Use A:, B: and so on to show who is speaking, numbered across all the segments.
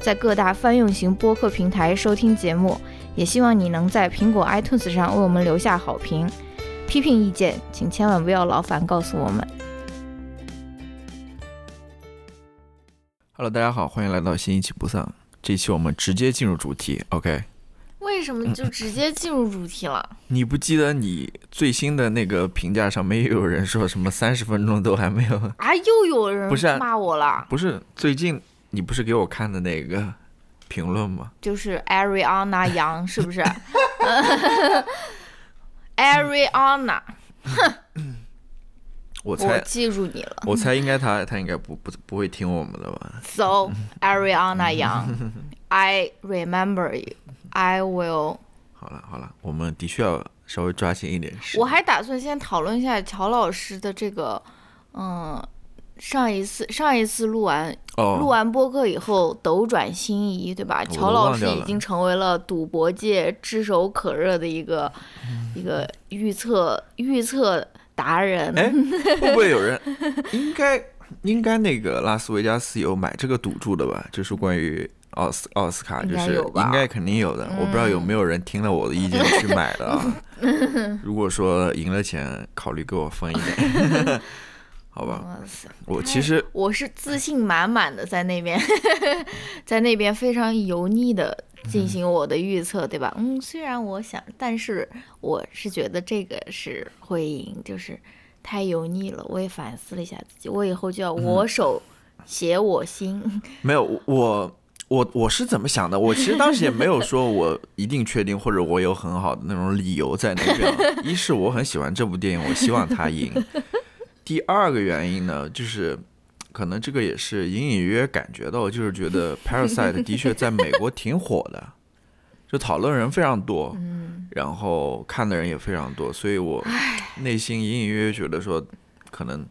A: 在各大泛用型播客平台收听节目。也希望你能在苹果 iTunes 上为我们留下好评。批评意见，请千万不要劳烦告诉我们。
B: Hello，大家好，欢迎来到新一期不丧。这期我们直接进入主题，OK？
A: 为什么就直接进入主题了？
B: 你不记得你最新的那个评价上面又有人说什么三十分钟都还没有？
A: 啊，又有人
B: 不是啊
A: 骂我了，
B: 不是最近你不是给我看的那个评论吗？
A: 就是 Ariana 杨，是不是？Ariana，我
B: 我猜
A: 记住你了。
B: 我猜应该他他应该不不不会听我们的吧
A: ？So Ariana 杨，I remember you. I will.
B: 好了好了，我们的确要稍微抓紧一点时
A: 我。还打算先讨论一下乔老师的这个，嗯，上一次上一次录完录
B: 哦，
A: 完播客以后斗转星移，对吧？乔老师已经成为了赌博界炙手可热的一个一个预测预测达人。
B: 哎，会不会有人 应该应该那个拉斯维加斯有买这个赌注的吧？就是关于奥斯奥斯卡，就是应该肯定有的。我不知道有没有人听了我的意见去买的啊？如果说赢了钱，考虑给我分一点，好吧？
A: 哇塞！
B: 我其实
A: 我是自信满满的在那边，在那边非常油腻的进行我的预测，对吧？嗯，虽然我想，但是我是觉得这个是会赢，就是太油腻了。我也反思了一下自己，我以后就要我手写我心。
B: 没有我。我我是怎么想的？我其实当时也没有 说我一定确定，或者我有很好的那种理由在那边啊。一是我很喜欢这部电影，我希望它赢。第二个原因呢，就是可能这个也是隐隐约约感觉到，就是觉得 《Parasite》的确在美国挺火的，就讨论人非常多，然后看的人也非常多，所以我内心隐隐约约觉得说，可能。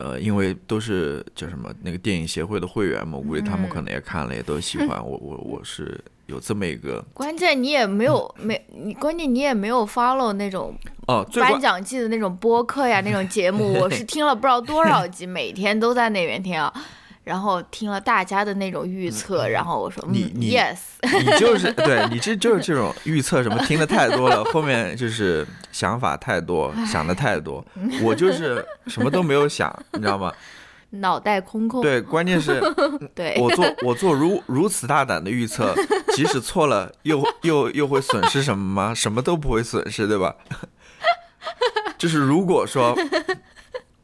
B: 呃，因为都是叫什么那个电影协会的会员嘛，我估计他们可能也看了，也都喜欢。我我我是有这么一个
A: 关键你也没有没你，关键你也没有 follow 那种
B: 哦，
A: 颁奖季的那种播客呀，那种节目，我是听了不知道多少集，每天都在那边听啊。然后听了大家的那种预测，然后我说，嗯
B: 你你
A: ，yes，
B: 你就是对你这就是这种预测什么听的太多了，后面就是想法太多，想的太多。我就是什么都没有想，你知道吗？
A: 脑袋空空。
B: 对，关键是
A: 对
B: 我做我做如如此大胆的预测，即使错了，又又又会损失什么吗？什么都不会损失，对吧？就是如果说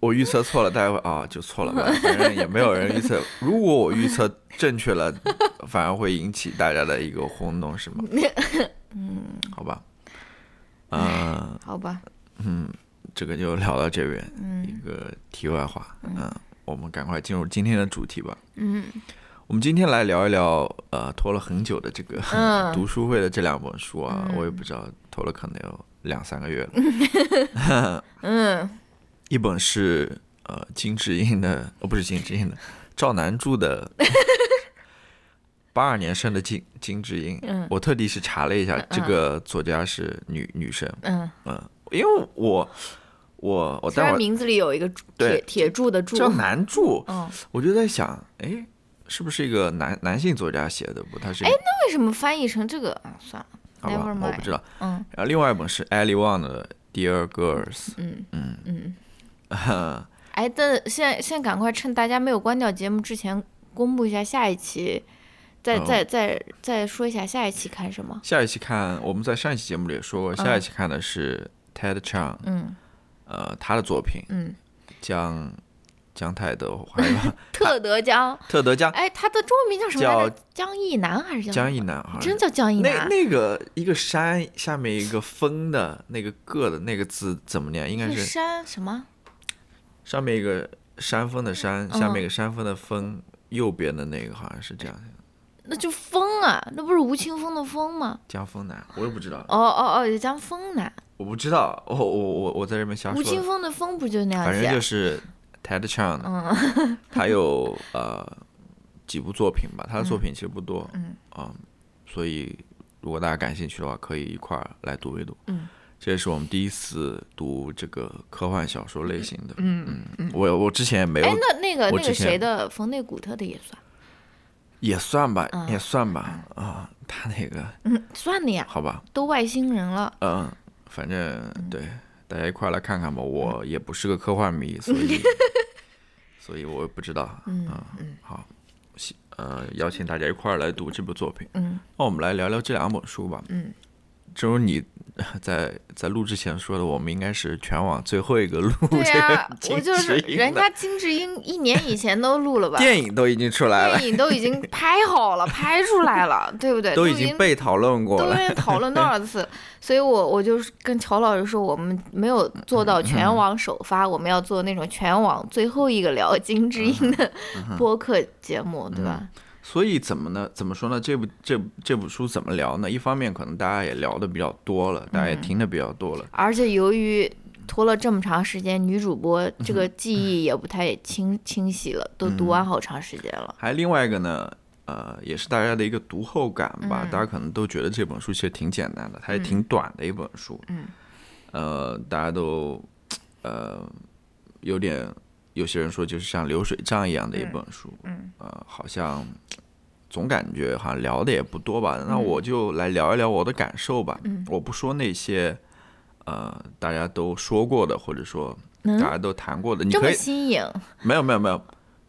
B: 我预测错了，大家会啊就错了吧，反正也没有人预测。如果我预测正确了，反而会引起大家的一个轰动，是吗？嗯，好吧，嗯、
A: 好吧，嗯
B: 这个就聊到这边，
A: 嗯。
B: 一个题外话，嗯，我们赶快进入今天的主题吧。
A: 嗯。
B: 我们今天来聊一聊，呃，拖了很久的这个、
A: 嗯。
B: 读书会的这两本书啊，我也不知道拖了可能有两三个月了。
A: 嗯
B: 一本是呃金智英的，哦不是金智英的，赵南柱的 八二年生的金金智英。
A: 嗯
B: 我特地是查了一下，这个作家是女女生，
A: 嗯，
B: 嗯，因为我我我
A: 虽然
B: 待会儿
A: 名字里有一个铁铁柱的柱，
B: 叫南柱，
A: 嗯，
B: 我就在想，哎，是不是一个男男性作家写的？不，他是哎，那
A: 为什么翻译成这个啊？算了，
B: 好吧我不知道。
A: 嗯
B: 然后另外一本是 Ellie Wang 的《Dear Girls》，
A: 嗯
B: 嗯
A: 嗯。哎，但现在现在赶快趁大家没有关掉节目之前，公布一下下一期，再
B: 哦
A: 再再再说一下下一期看什么。
B: 下一期看，我们在上一期节目里也说过，下一期看的是 Ted Chiang，
A: 嗯
B: 呃，他的作品
A: 嗯，
B: 江江泰德，还有
A: 特德江，
B: 特德江
A: 哎，他的中文名叫什么来着？江一南还是叫
B: 江一南，好像
A: 真叫江一
B: 那
A: 南？
B: 那那个一个山下面一个风的那个个的那个字怎么念？应该
A: 是
B: 是
A: 山什么？
B: 上面一个山峰的山，
A: 嗯
B: 下面一个山峰的峰，右边的那个好像是这样。
A: 那就风啊，那不是吴青峰的峰吗？
B: 江峰南，我也不知道，
A: 哦哦哦，江峰南。
B: 我不知道，我我我我在这边瞎说。
A: 吴青峰的风不就那样写？
B: 反正就是 Ted Chan，
A: 嗯
B: 他有呃几部作品吧，他的作品其实不多，
A: 嗯
B: 啊，所以如果大家感兴趣的话，可以一块儿来读一读。
A: 嗯，
B: 这也是我们第一次读这个科幻小说类型的。
A: 嗯
B: 嗯，我我之前也没有
A: 哎，，那那个那个谁的冯内古特的也算，
B: 也算吧，
A: 嗯
B: 也算吧，啊，他那个
A: 嗯，算的呀，
B: 好吧，
A: 都外星人了。
B: 嗯，反正对，大家一块儿来看看吧。我也不是个科幻迷，所以，所以我也不知道。
A: 嗯
B: 嗯，好，希呃，邀请大家一块儿来读这部作品。
A: 嗯
B: 那我们来聊聊这两本书吧。
A: 嗯，
B: 正如你 在在录之前说的，我们应该是全网最后一个录
A: 对
B: 这
A: 呀
B: 个，
A: 我就是人家金智英一年以前都录了吧？
B: 电影都已经出来了，
A: 电影都已经拍好了，拍出来了，对不对？
B: 都
A: 已
B: 已经被讨论过
A: 都
B: 了。
A: 被讨论多少次？所以我我就是跟乔老师说，我们没有做到全网首发，我们要做那种全网最后一个聊金智英的
B: 嗯
A: 播客节目，对吧？
B: 所以怎么呢？怎么说呢？这部这部这部书怎么聊呢？一方面可能大家也聊的比较多了，大家也听的比较多了。
A: 而且由于拖了这么长时间，女主播 这个记忆也不太清清晰了，都读完好长时间了。
B: 还另外一个呢，呃，也是大家的一个读后感吧。大家可能都觉得这本书其实挺简单的，它也挺短的一本书。
A: 嗯。
B: 呃，大家都呃有点，有些人说就是像流水账一样的一本书。
A: 嗯。
B: 呃，好像总感觉好像聊的也不多吧。那我就来聊一聊我的感受吧。
A: 嗯。
B: 我不说那些呃大家都说过的，或者说大
A: 嗯，
B: 家都谈过的，你
A: 这么
B: 可以
A: 新颖
B: 没有没有没有，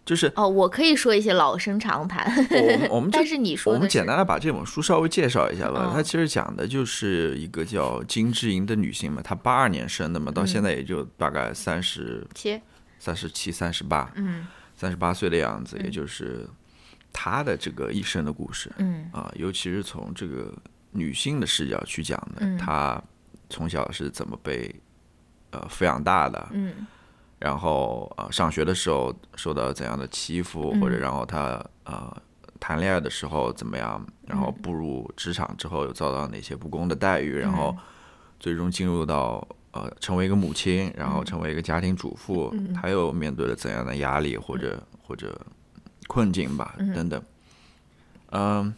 B: 就是
A: 哦！我可以说一些老生常谈，
B: 我们我们这
A: 但是你说是
B: 我们简单的把这本书稍微介绍一下吧。
A: 嗯
B: 它其实讲的就是一个叫金智英的女性嘛，她八二年生的嘛，到现在也就大概三十
A: 切，
B: 三十七、三十八、
A: 嗯。
B: 三十八岁的样子，也就是她的这个一生的故事。
A: 嗯。
B: 啊，尤其是从这个女性的视角去讲的，
A: 嗯。
B: 她从小是怎么被呃抚养大的，
A: 嗯。
B: 然后呃上学的时候受到怎样的欺负，
A: 嗯。
B: 或者然后她呃谈恋爱的时候怎么样，然后步入职场之后又遭到哪些不公的待遇，然后最终进入到呃成为一个母亲，然后成为一个家庭主妇，他又面对了怎样的压力或者或者困境吧，等等。嗯，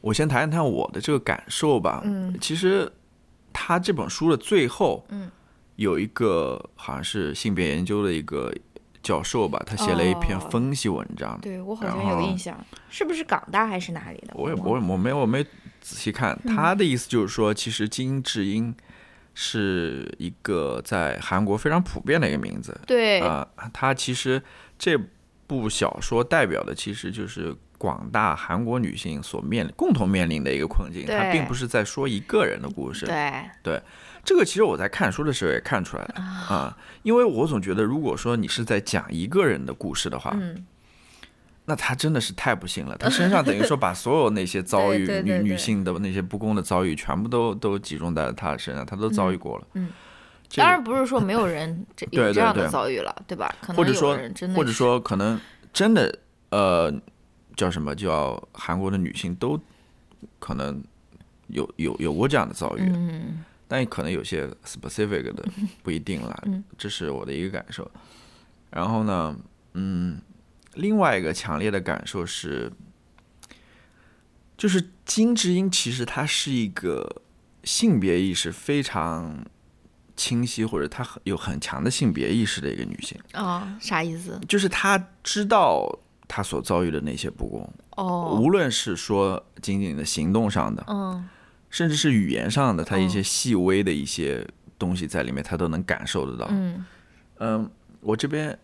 B: 我先谈一谈我的这个感受吧。
A: 嗯。
B: 其实他这本书的最后，
A: 嗯。
B: 有一个好像是性别研究的一个教授吧，他写了一篇
A: 哦。
B: 分析文章。
A: 对我好像有印象，是不是港大还是哪里的？
B: 我也我我没有我没仔细看，
A: 嗯。
B: 他的意思就是说，其实金智英是一个在韩国非常普遍的一个名字。
A: 对，
B: 啊、它其实这部小说代表的其实就是广大韩国女性所面共同面临的一个困境，
A: 对。
B: 他并不是在说一个人的故事。
A: 对，
B: 这个其实我在看书的时候也看出来了。啊、因为我总觉得，如果说你是在讲一个人的故事的话，
A: 嗯，
B: 那他真的是太不幸了。他身上等于说把所有那些遭遇女女性的那些不公的遭遇，全部都都集中在他的身上，他都遭遇过了。
A: 嗯
B: 这个
A: 当然不是说没有人 有这样的
B: 对
A: 遭遇了，对吧？可能
B: 或者说或者说可能真的呃叫什么叫韩国的女性都可能有有有过这样的遭遇，
A: 嗯
B: 但可能有些 specific 的不一定了，
A: 嗯
B: 这是我的一个感受。然后呢，嗯，另外一个强烈的感受是，就是金智英其实她是一个性别意识非常清晰，或者她很有很强的性别意识的一个女性，
A: 啊，啥意思？
B: 就是她知道她所遭遇的那些不公，
A: 哦，
B: 无论是说仅仅的行动上的，
A: 嗯
B: 甚至是语言上的，她一些
A: 哦
B: 细微的一些东西在里面，她都能感受得到。
A: 嗯
B: 嗯，我这边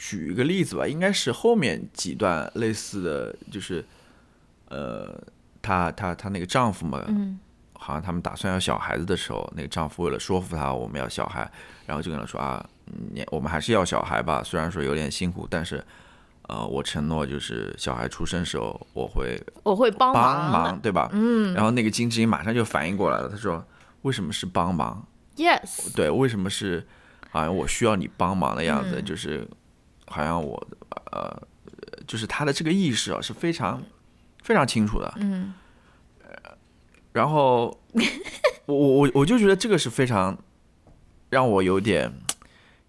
B: 举一个例子吧，应该是后面几段类似的，就是呃，她她她那个丈夫嘛，
A: 嗯
B: 好像他们打算要小孩子的时候，那个丈夫为了说服她我们要小孩，然后就跟她说啊，你我们还是要小孩吧，虽然说有点辛苦，但是。呃，我承诺就是小孩出生时候我会
A: 我会帮
B: 帮
A: 忙
B: 对吧？
A: 嗯
B: 然后那个金智英马上就反应过来了，她说：“为什么是帮忙
A: ？，yes，
B: 对，为什么是好像我需要你帮忙的样子？
A: 嗯
B: 就是好像我呃，就是他的这个意识啊是非常非常清楚的。
A: 嗯
B: 然后 我我我我就觉得这个是非常让我有点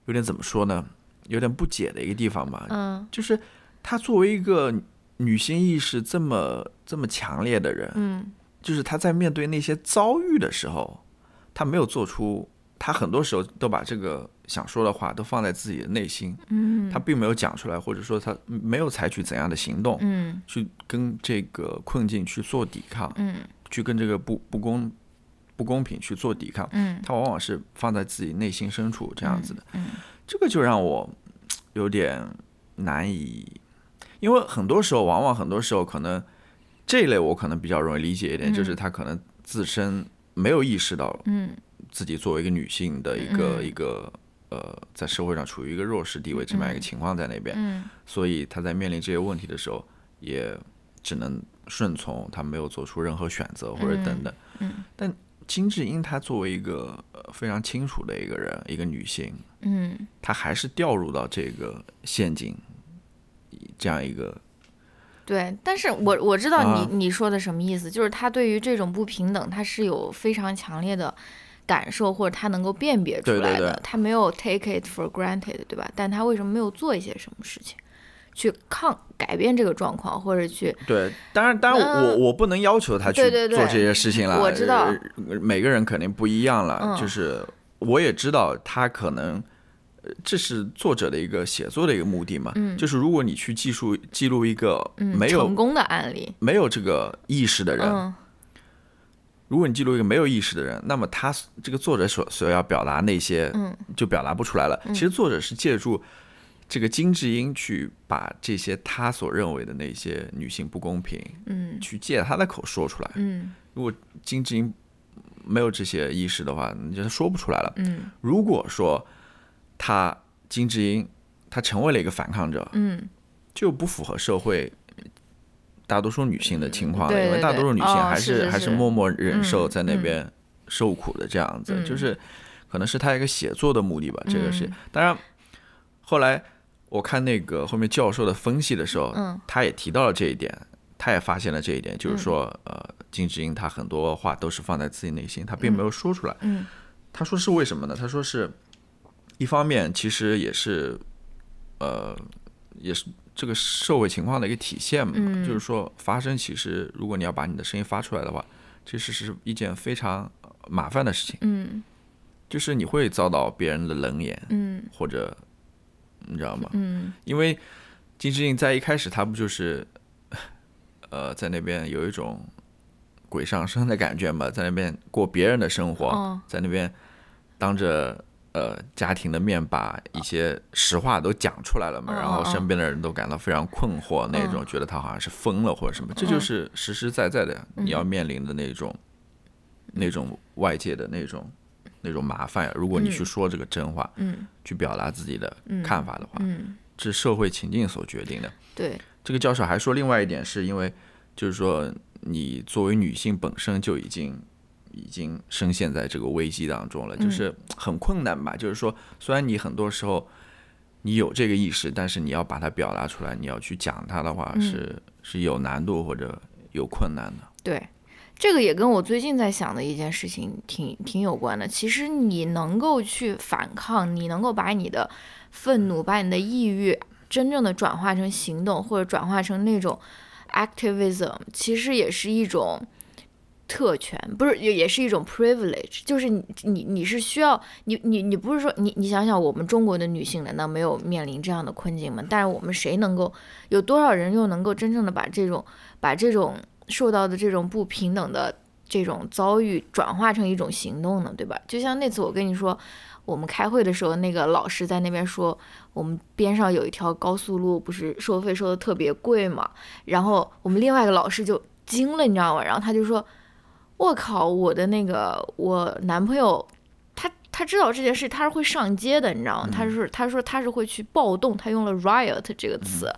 B: 有点怎么说呢，有点不解的一个地方吧。
A: 嗯
B: 就是他作为一个女性意识这么这么强烈的人，
A: 嗯
B: 就是他在面对那些遭遇的时候，他没有做出，他很多时候都把这个想说的话都放在自己的内心，
A: 嗯。
B: 他并没有讲出来，或者说他没有采取怎样的行动
A: 嗯。
B: 去跟这个困境去做抵抗，
A: 嗯。
B: 去跟这个不不公不公平去做抵抗。
A: 嗯。
B: 他往往是放在自己内心深处这样子的，
A: 嗯
B: 这个就让我有点难以，因为很多时候，往往很多时候可能这一类我可能比较容易理解一点，就是他可能自身没有意识到
A: 嗯。
B: 自己作为一个女性的一个、
A: 嗯。
B: 一个呃，在社会上处于一个弱势地位这么样一个情况在那边，
A: 嗯。
B: 所以他在面临这些问题的时候，也只能顺从，他没有做出任何选择或者等等。
A: 嗯。
B: 但金智英她作为一个呃非常清楚的一个人，一个女性，
A: 嗯。
B: 她还是掉入到这个陷阱这样一个
A: 对，但是我我知道你、
B: 啊。
A: 你说的什么意思，就是他对于这种不平等，他是有非常强烈的感受，或者他能够辨别出
B: 对对
A: 来的，
B: 对
A: 他没有 take it for granted，对吧？但他为什么没有做一些什么事情，去抗改变这个状况，或者去
B: 对，当然，当然我，
A: 嗯
B: 我不能要求他去做这些事情了。
A: 我知道
B: 呃每个人肯定不一样了。
A: 嗯
B: 就是我也知道他可能，呃这是作者的一个写作的一个目的嘛。
A: 嗯
B: 就是如果你去记述记录一个
A: 嗯
B: 没有、
A: 成功的案例，
B: 没有这个意识的人，
A: 嗯
B: 如果你记录一个没有意识的人，那么他这个作者所所要表达那些，
A: 嗯
B: 就表达不出来了。其实作者是借助这个金智英去把这些他所认为的那些女性不公平，
A: 嗯
B: 去借他的口说出来。
A: 嗯
B: 如果金智英没有这些意识的话，你就说不出来了。
A: 嗯
B: 如果说他金智英他成为了一个反抗者，
A: 嗯
B: 就不符合社会大多数女性的情况了，因为大多数女性
A: 哦
B: 还还
A: 是还是
B: 默默忍受
A: 嗯
B: 在那边受苦的这样子，
A: 嗯
B: 就是可能是他一个写作的目的吧。这个是
A: 嗯
B: 当然，后来我看那个后面教授的分析的时候，
A: 嗯
B: 他也提到了这一点。他也发现了这一点，就是说，呃，金智英她很多话都是放在自己内心，她并没有说出来。
A: 嗯
B: 他说是为什么呢？他说是一方面其实也是，呃，也是这个社会情况的一个体现嘛。
A: 嗯。
B: 就是说，发声其实如果你要把你的声音发出来的话，其实是一件非常麻烦的事情，
A: 嗯。
B: 就是你会遭到别人的冷眼，
A: 嗯。
B: 或者你知道吗？
A: 嗯。
B: 因为金志英在一开始他不就是，呃，在那边有一种鬼上身的感觉嘛，在那边过别人的生活，
A: 哦。
B: 在那边当着呃家庭的面把一些实话都讲出来了嘛，
A: 嗯
B: 然后
A: 嗯
B: 身边的人都感到非常困惑，那种
A: 嗯。
B: 觉得他好像是疯了或者什么，这就是实实在在的你要面临的那种那种外界的那种那种麻烦。如果你去说这个真话，
A: 嗯。
B: 去表达自己的看法的话，
A: 嗯，
B: 这是社会情境所决定的。
A: 对，
B: 这个教授还说，另外一点是因为，就是说，你作为女性本身就已经已经深陷在这个危机当中了，就是很困难吧。就是说，虽然你很多时候你有这个意识，但是你要把它表达出来，你要去讲它的话，是是有难度或者有困难的。
A: 对，这个也跟我最近在想的一件事情挺挺有关的。其实你能够去反抗，你能够把你的愤怒、把你的抑郁真正的转化成行动，或者转化成那种 activism，其实也是一种。特权不是也也是一种 privilege，就是你你你是需要你你你不是说你你想想我们中国的女性难道没有面临这样的困境吗？但是我们谁能够有多少人又能够真正的把这种把这种受到的这种不平等的这种遭遇转化成一种行动呢？对吧？就像那次我跟你说，我们开会的时候，那个老师在那边说，我们边上有一条高速路，不是收费收的特别贵嘛？然后我们另外一个老师就惊了，你知道吗？然后他就说。我靠，我的那个我男朋友，他他知道这件事，他是会上街的，你知道吗？他是他说他是会去暴动，他用了 riot 这个词，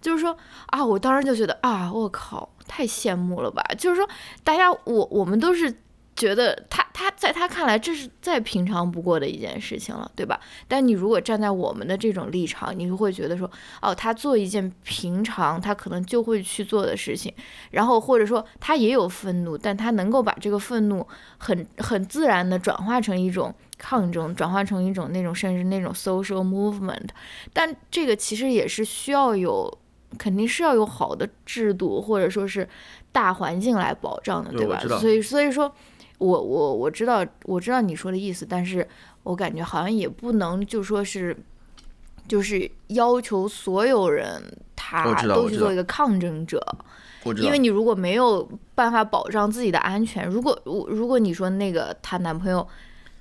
A: 就是说啊，我当时就觉得啊，我靠，太羡慕了吧！就是说，大家我我们都是觉得他他在他看来这是再平常不过的一件事情了，对吧？但你如果站在我们的这种立场，你就会觉得说，哦，他做一件平常他可能就会去做的事情，然后或者说他也有愤怒，但他能够把这个愤怒很很自然的转化成一种抗争，转化成一种那种甚至那种 social movement，但这个其实也是需要有。肯定是要有好的制度，或者说是大环境来保障的，
B: 对
A: 吧所以，所以说，我我我知道，我知道你说的意思，但是我感觉好像也不能就说是，就是要求所有人他都去做一个抗争者，因为你如果没有办法保障自己的安全，如果如如果你说那个她男朋友，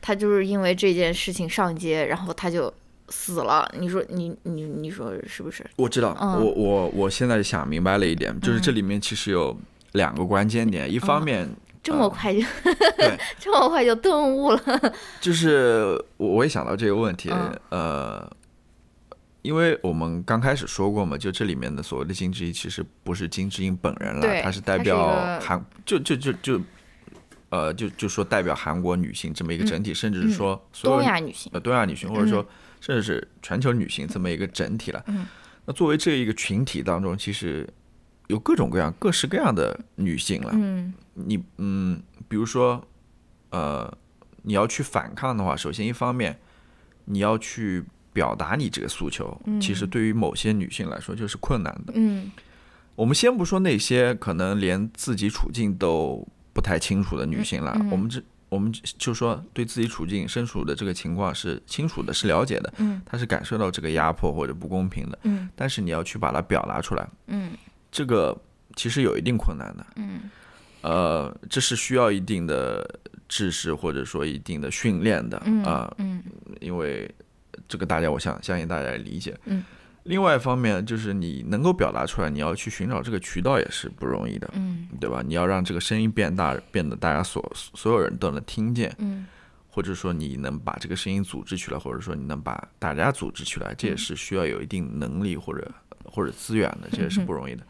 A: 他就是因为这件事情上街，然后他就死了，你说你你你说是不是？
B: 我知道，
A: 嗯。
B: 我我我现在想明白了一点，就是这里面其实有两个关键点，一方面
A: 这么快就、
B: 对。
A: 这么快就顿悟了，
B: 就是我我也想到这个问题，
A: 嗯。
B: 呃，因为我们刚开始说过嘛，就这里面的所谓的金智英其实不是金智英本人了，她是代表韩，就就就就，呃，就就说代表韩国女性这么一个整体，甚至是说所有
A: 嗯东亚女性，
B: 呃东亚女性，或者说甚至是全球女性这么一个整体了。
A: 嗯。
B: 那作为这一个群体当中，其实有各种各样、各式各样的女性了。
A: 嗯
B: 你嗯，比如说，呃，你要去反抗的话，首先一方面你要去表达你这个诉求，其实对于某些女性来说就是困难的。
A: 嗯。
B: 我们先不说那些可能连自己处境都不太清楚的女性了，我们这我们就说对自己处境身处的这个情况是清楚的，是了解的，
A: 嗯。
B: 她是感受到这个压迫或者不公平的，
A: 嗯。
B: 但是你要去把它表达出来，
A: 嗯。
B: 这个其实有一定困难的。
A: 嗯
B: 呃，这是需要一定的知识或者说一定的训练的
A: 嗯
B: 啊、
A: 嗯
B: 因为这个大家我想相信大家也理解。
A: 嗯。
B: 另外一方面就是你能够表达出来，你要去寻找这个渠道也是不容易的，
A: 嗯
B: 对吧？你要让这个声音变大，变得大家所所有人都能听见，
A: 嗯
B: 或者说你能把这个声音组织起来，或者说你能把大家组织起来，这也是需要有一定能力或者或者资源的，这也是不容易的。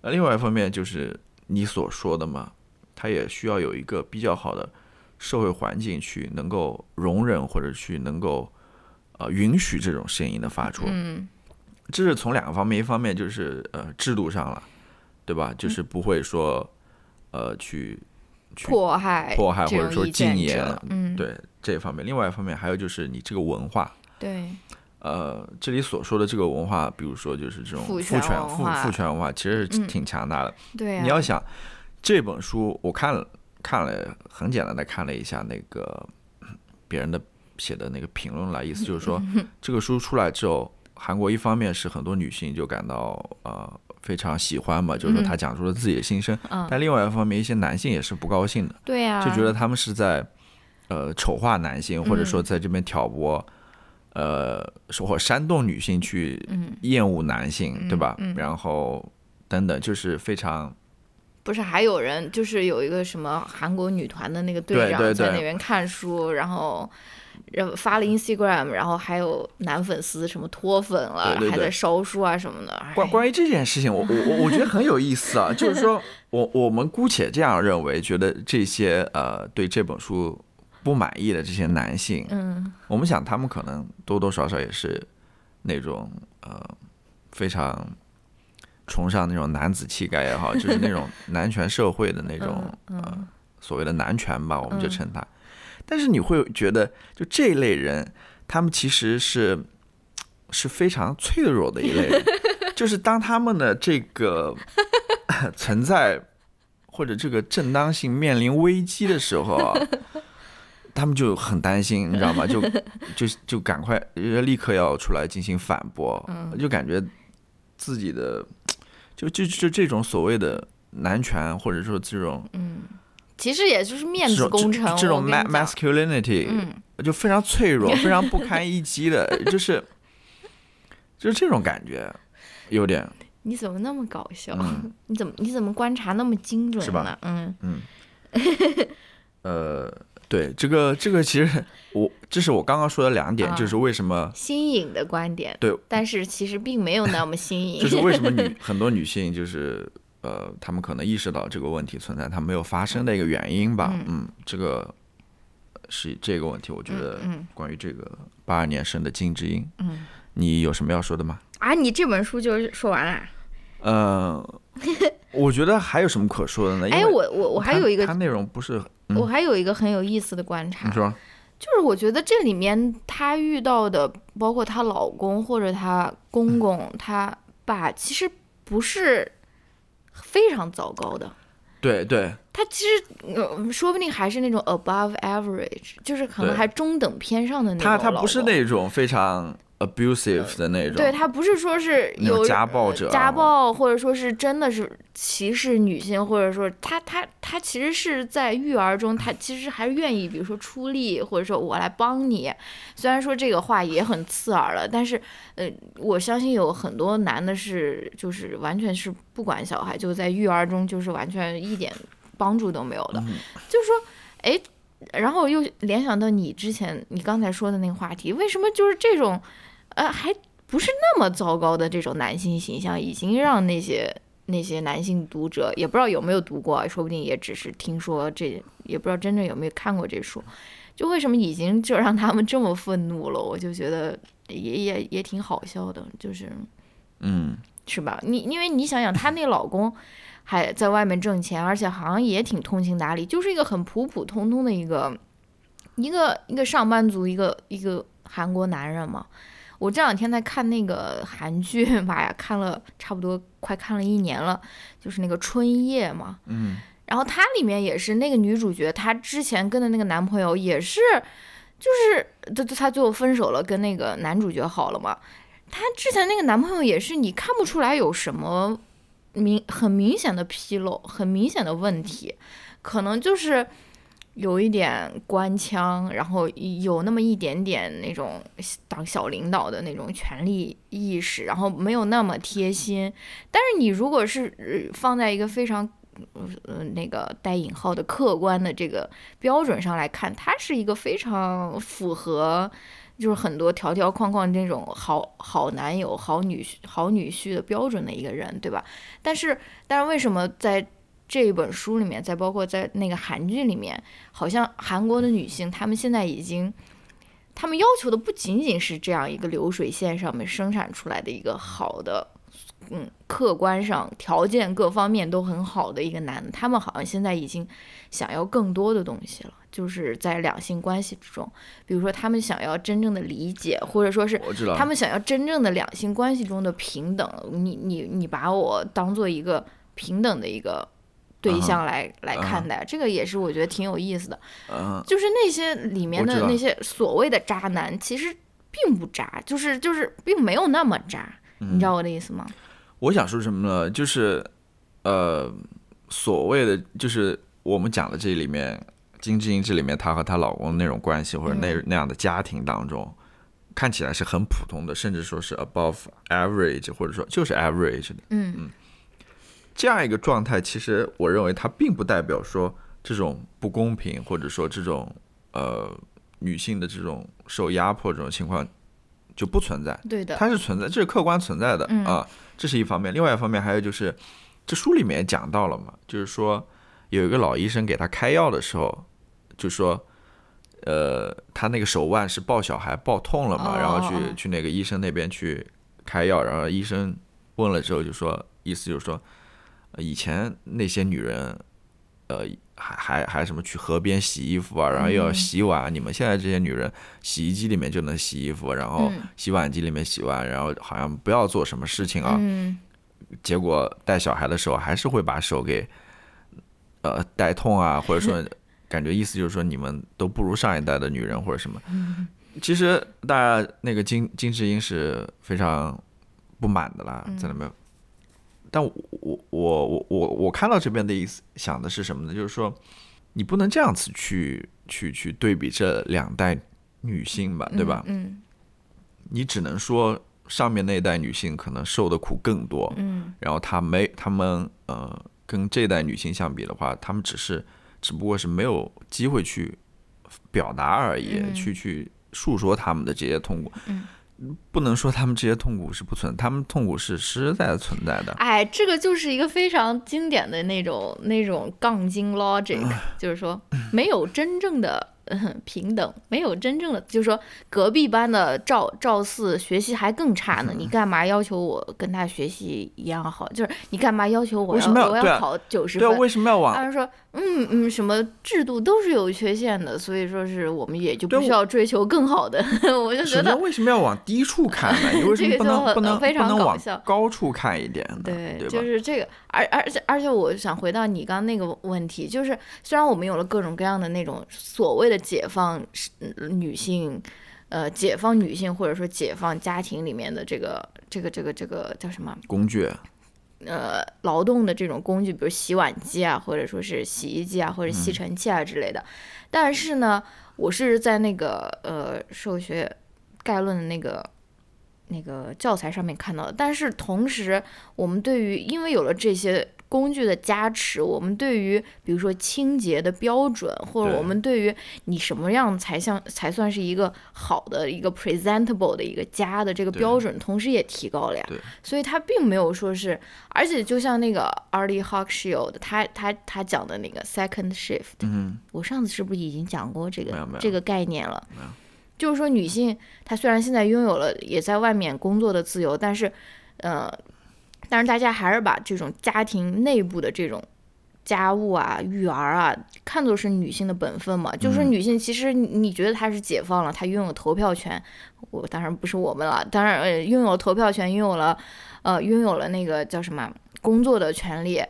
B: 那另外一方面就是你所说的嘛，他也需要有一个比较好的社会环境去能够容忍或者去能够呃允许这种声音的发出。
A: 嗯
B: 这是从两个方面，一方面就是呃制度上了，对吧？就是不会说呃去去
A: 迫害
B: 迫害或者说禁言，
A: 嗯
B: 对这一方面。另外一方面还有就是你这个文化，
A: 对
B: 呃，这里所说的这个文化，比如说就是这种
A: 父权
B: 父父权文化，其实挺强大的。
A: 对啊，
B: 你要想这本书，我看了看了很简单的看了一下那个 别人的写的那个评论了，意思就是说 这个书出来之后，韩国一方面是很多女性就感到呃非常喜欢嘛，就是说他讲出了自己的心声，
A: 嗯。
B: 但另外一方面一些男性也是不高兴的，
A: 对呀，
B: 就觉得他们是在呃丑化男性，或者说在这边挑拨。呃，说或煽动女性去
A: 嗯
B: 厌恶男性，对吧？
A: 嗯
B: 然后等等，就是非常
A: 不是还有人就是有一个什么韩国女团的那个队长在那边看书，然后。然后发了 Instagram，然后还有男粉丝什么脱粉了，
B: 对对对
A: 还在烧书啊什么的。哎
B: 关关于这件事情，我我我我觉得很有意思啊，就是说我我们姑且这样认为，觉得这些呃对这本书不满意的这些男性，
A: 嗯。
B: 我们想他们可能多多少少也是那种呃非常崇尚那种男子气概也好，就是那种男权社会的那种
A: 嗯
B: 呃所谓的男权吧，我们就称他。但是你会觉得，就这一类人，他们其实是是非常脆弱的一类人，就是当他们的这个 存在或者这个正当性面临危机的时候啊，他们就很担心，你知道吗？就就就赶快呃立刻要出来进行反驳，就感觉自己的就就就这种所谓的男权或者说这种嗯。
A: 其实也就是面子工程。
B: 这这种 masculinity，、
A: 嗯。
B: 就非常脆弱，非常不堪一击的，就是就是这种感觉，有点。
A: 你怎么那么搞笑？
B: 嗯。
A: 你怎么你怎么观察那么精准
B: 是吧？
A: 嗯？嗯。
B: 呃，对这个这个其实我这是我刚刚说的两点，
A: 啊
B: 就是为什么
A: 新颖的观点，
B: 对，
A: 但是其实并没有那么新颖。
B: 就是为什么女 很多女性就是呃，她们可能意识到这个问题存在，她没有发生的一个原因吧。嗯，这个是这个问题，我觉得关于这个八二年生的金智英，嗯，你有什么要说的吗？
A: 啊，你这本书就说完了？
B: 嗯，我觉得还有什么可说的呢？
A: 哎，我我我还有一个，
B: 它内容不是，
A: 我还有一个很有意思的观察。
B: 你说。
A: 就是我觉得这里面她遇到的，包括她老公或者她公公、她爸，其实不是非常糟糕的。
B: 对对。
A: 他其实呃，说不定还是那种 above average，就是可能还中等偏上的那种。
B: 他他不是那种非常。Abusive 的那种，
A: 对他不是说是有
B: 家暴者，
A: 家暴或者说是真的是歧视女性，或者说他他他其实是在育儿中，他其实还是愿意，比如说出力，或者说我来帮你。虽然说这个话也很刺耳了，但是呃，我相信有很多男的是就是完全是不管小孩，就在育儿中就是完全一点帮助都没有的。就是说，哎，然后又联想到你之前你刚才说的那个话题，为什么就是这种？呃，还不是那么糟糕的这种男性形象，已经让那些那些男性读者也不知道有没有读过，说不定也只是听说这，也不知道真正有没有看过这书。就为什么已经就让他们这么愤怒了？我就觉得也也也挺好笑的，就是，
B: 嗯，
A: 是吧？你因为你想想，她那老公还在外面挣钱，而且好像也挺通情达理，就是一个很普普通通的一个一个一个上班族，一个一个韩国男人嘛。我这两天在看那个韩剧，妈呀，看了差不多快看了一年了，就是那个春夜嘛。
B: 嗯。
A: 然后它里面也是那个女主角，她之前跟的那个男朋友也是，就是她她最后分手了，跟那个男主角好了嘛。她之前那个男朋友也是，你看不出来有什么明很明显的纰漏，很明显的问题，可能就是。有一点官腔，然后有那么一点点那种当小领导的那种权力意识，然后没有那么贴心。但是你如果是放在一个非常呃那个带引号的客观的这个标准上来看，他是一个非常符合就是很多条条框框那种好好男友、好女好女婿的标准的一个人，对吧？但是但是为什么在？这一本书里面，在包括在那个韩剧里面，好像韩国的女性，她们现在已经，她们要求的不仅仅是这样一个流水线上面生产出来的一个好的，嗯，客观上条件各方面都很好的一个男，他们好像现在已经想要更多的东西了，就是在两性关系之中，比如说他们想要真正的理解，或者说是他们想要真正的两性关系中的平等，你你你把我当做一个平等的一个。对象来来看待，这个也是我觉得挺有意思的。
B: 嗯，
A: 就是那些里面的那些所谓的渣男，其实并不渣，就是就是并没有那么渣。你知道我的意思吗？
B: 我想说什么呢？就是呃，所谓的就是我们讲的这里面金智英这里面她和她老公那种关系，或者那那样的家庭当中，看起来是很普通的，甚至说是 above average，或者说就是 average 的。嗯嗯。这样一个状态，其实我认为它并不代表说这种不公平，或者说这种呃女性的这种受压迫这种情况就不存在。
A: 对的，
B: 它是存在，这是客观存在的啊，这是一方面。另外一方面还有就是，这书里面也讲到了嘛，就是说有一个老医生给他开药的时候，就说呃他那个手腕是抱小孩抱痛了嘛，然后去去那个医生那边去开药，然后医生问了之后就说，意思就是说。以前那些女人，呃，还还还什么去河边洗衣服啊，然后又要洗碗。你们现在这些女人，洗衣机里面就能洗衣服，然后洗碗机里面洗碗，然后好像不要做什么事情啊。结果带小孩的时候，还是会把手给呃带痛啊，或者说感觉意思就是说你们都不如上一代的女人或者什么。其实大家那个金金智英是非常不满的啦，在那边。但我我我我我我看到这边的意思想的是什么呢？就是说，你不能这样子去去去对比这两代女性吧，对吧？
A: 嗯，
B: 你只能说上面那一代女性可能受的苦更多，
A: 嗯，
B: 然后她没她们呃跟这代女性相比的话，她们只是只不过是没有机会去表达而已，去去诉说她们的这些痛苦。
A: 嗯，
B: 不能说他们这些痛苦是不存，他们痛苦是实实在在存在的。
A: 哎，这个就是一个非常经典的那种那种杠精 logic，就是说没有真正的。嗯，平等没有真正的，就是说隔壁班的赵赵四学习还更差呢，你干嘛要求我跟他学习一样好？就是你干嘛要求我要我要考九十分？
B: 对，为什么要往？
A: 他说，嗯嗯，什么制度都是有缺陷的，所以说是我们也就不需要追求更好的。我就觉得
B: 为什么要往低处看呢？你为什么不能不能不能往高处看一点？
A: 对，就是这个。而而且而且，我想回到你刚刚那个问题，就是虽然我们有了各种各样的那种所谓的解放女性，呃，解放女性或者说解放家庭里面的这个这个这个这个叫什么
B: 工具？
A: 呃，劳动的这种工具，比如洗碗机啊，或者说是洗衣机啊，或者吸尘器啊之类的。但是呢，我是在那个呃数学概论的那个。那个教材上面看到的，但是同时，我们对于因为有了这些工具的加持，我们对于比如说清洁的标准，或者我们对于你什么样才像才算是一个好的一个 presentable 的一个家的这个标准，同时也提高了呀。所以它并没有说是，而且就像那个 Arlie Hochschild 他他他讲的那个 second shift，
B: 嗯，
A: 我上次是不是已经讲过这
B: 个
A: 这个概念了？就是说，女性她虽然现在拥有了也在外面工作的自由，但是，呃，但是大家还是把这种家庭内部的这种家务啊、育儿啊看作是女性的本分嘛。就是说，女性其实你觉得她是解放了，她拥有投票权。我当然不是我们了，当然呃，拥有投票权，拥有了呃，拥有了那个叫什么工作的权利，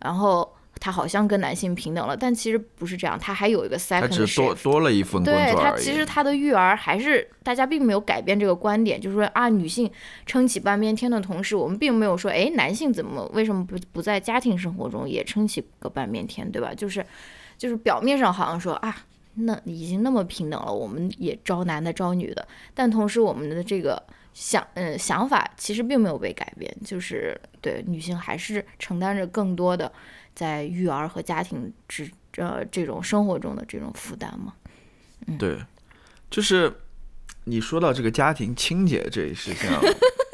A: 然后。他好像跟男性平等了，但其实不是这样，他还有一个 second，他
B: 只多多了一份工作
A: 对他其实他的育儿还是大家并没有改变这个观点，就是说啊，女性撑起半边天的同时，我们并没有说，哎，男性怎么为什么不不在家庭生活中也撑起个半边天，对吧？就是就是表面上好像说啊，那已经那么平等了，我们也招男的招女的，但同时我们的这个想嗯想法其实并没有被改变，就是对女性还是承担着更多的。在育儿和家庭之呃这种生活中的这种负担嘛？嗯，
B: 对，就是你说到这个家庭清洁这一事情，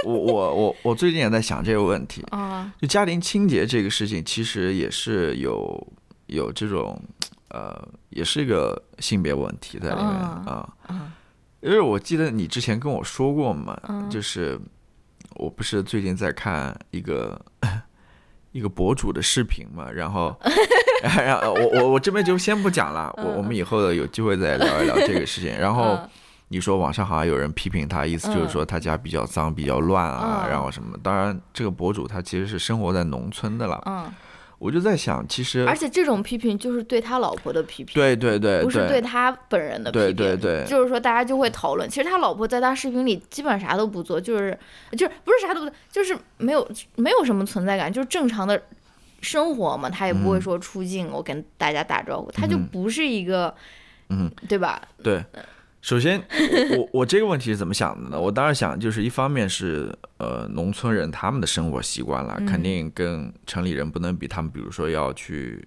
B: 我我我我最近也在想这个问题
A: 啊。
B: 就家庭清洁这个事情，其实也是有有这种呃，也是一个性别问题在里面啊。因为我记得你之前跟我说过嘛，就是我不是最近在看一个。一个博主的视频嘛，然后，然后我我我这边就先不讲了，我我们以后有机会再聊一聊这个事情。然后你说网上好像有人批评他，意思就是说他家比较脏、比较乱啊，然后什么？当然，这个博主他其实是生活在农村的了。
A: 嗯。
B: 我就在想，其实
A: 而且这种批评就是对他老婆的批评，
B: 对对对，
A: 不是对他本人的批
B: 评，对对对，
A: 就是说大家就会讨论。其实他老婆在他视频里基本啥都不做，就是就是不是啥都不做，就是没有没有什么存在感，就是正常的生活嘛，他也不会说出镜我跟大家打招呼，他就不是一个，
B: 嗯，
A: 对吧？
B: 对。首先，我我这个问题是怎么想的呢？我当然想，就是一方面是呃，农村人他们的生活习惯了，肯定跟城里人不能比。他们比如说要去，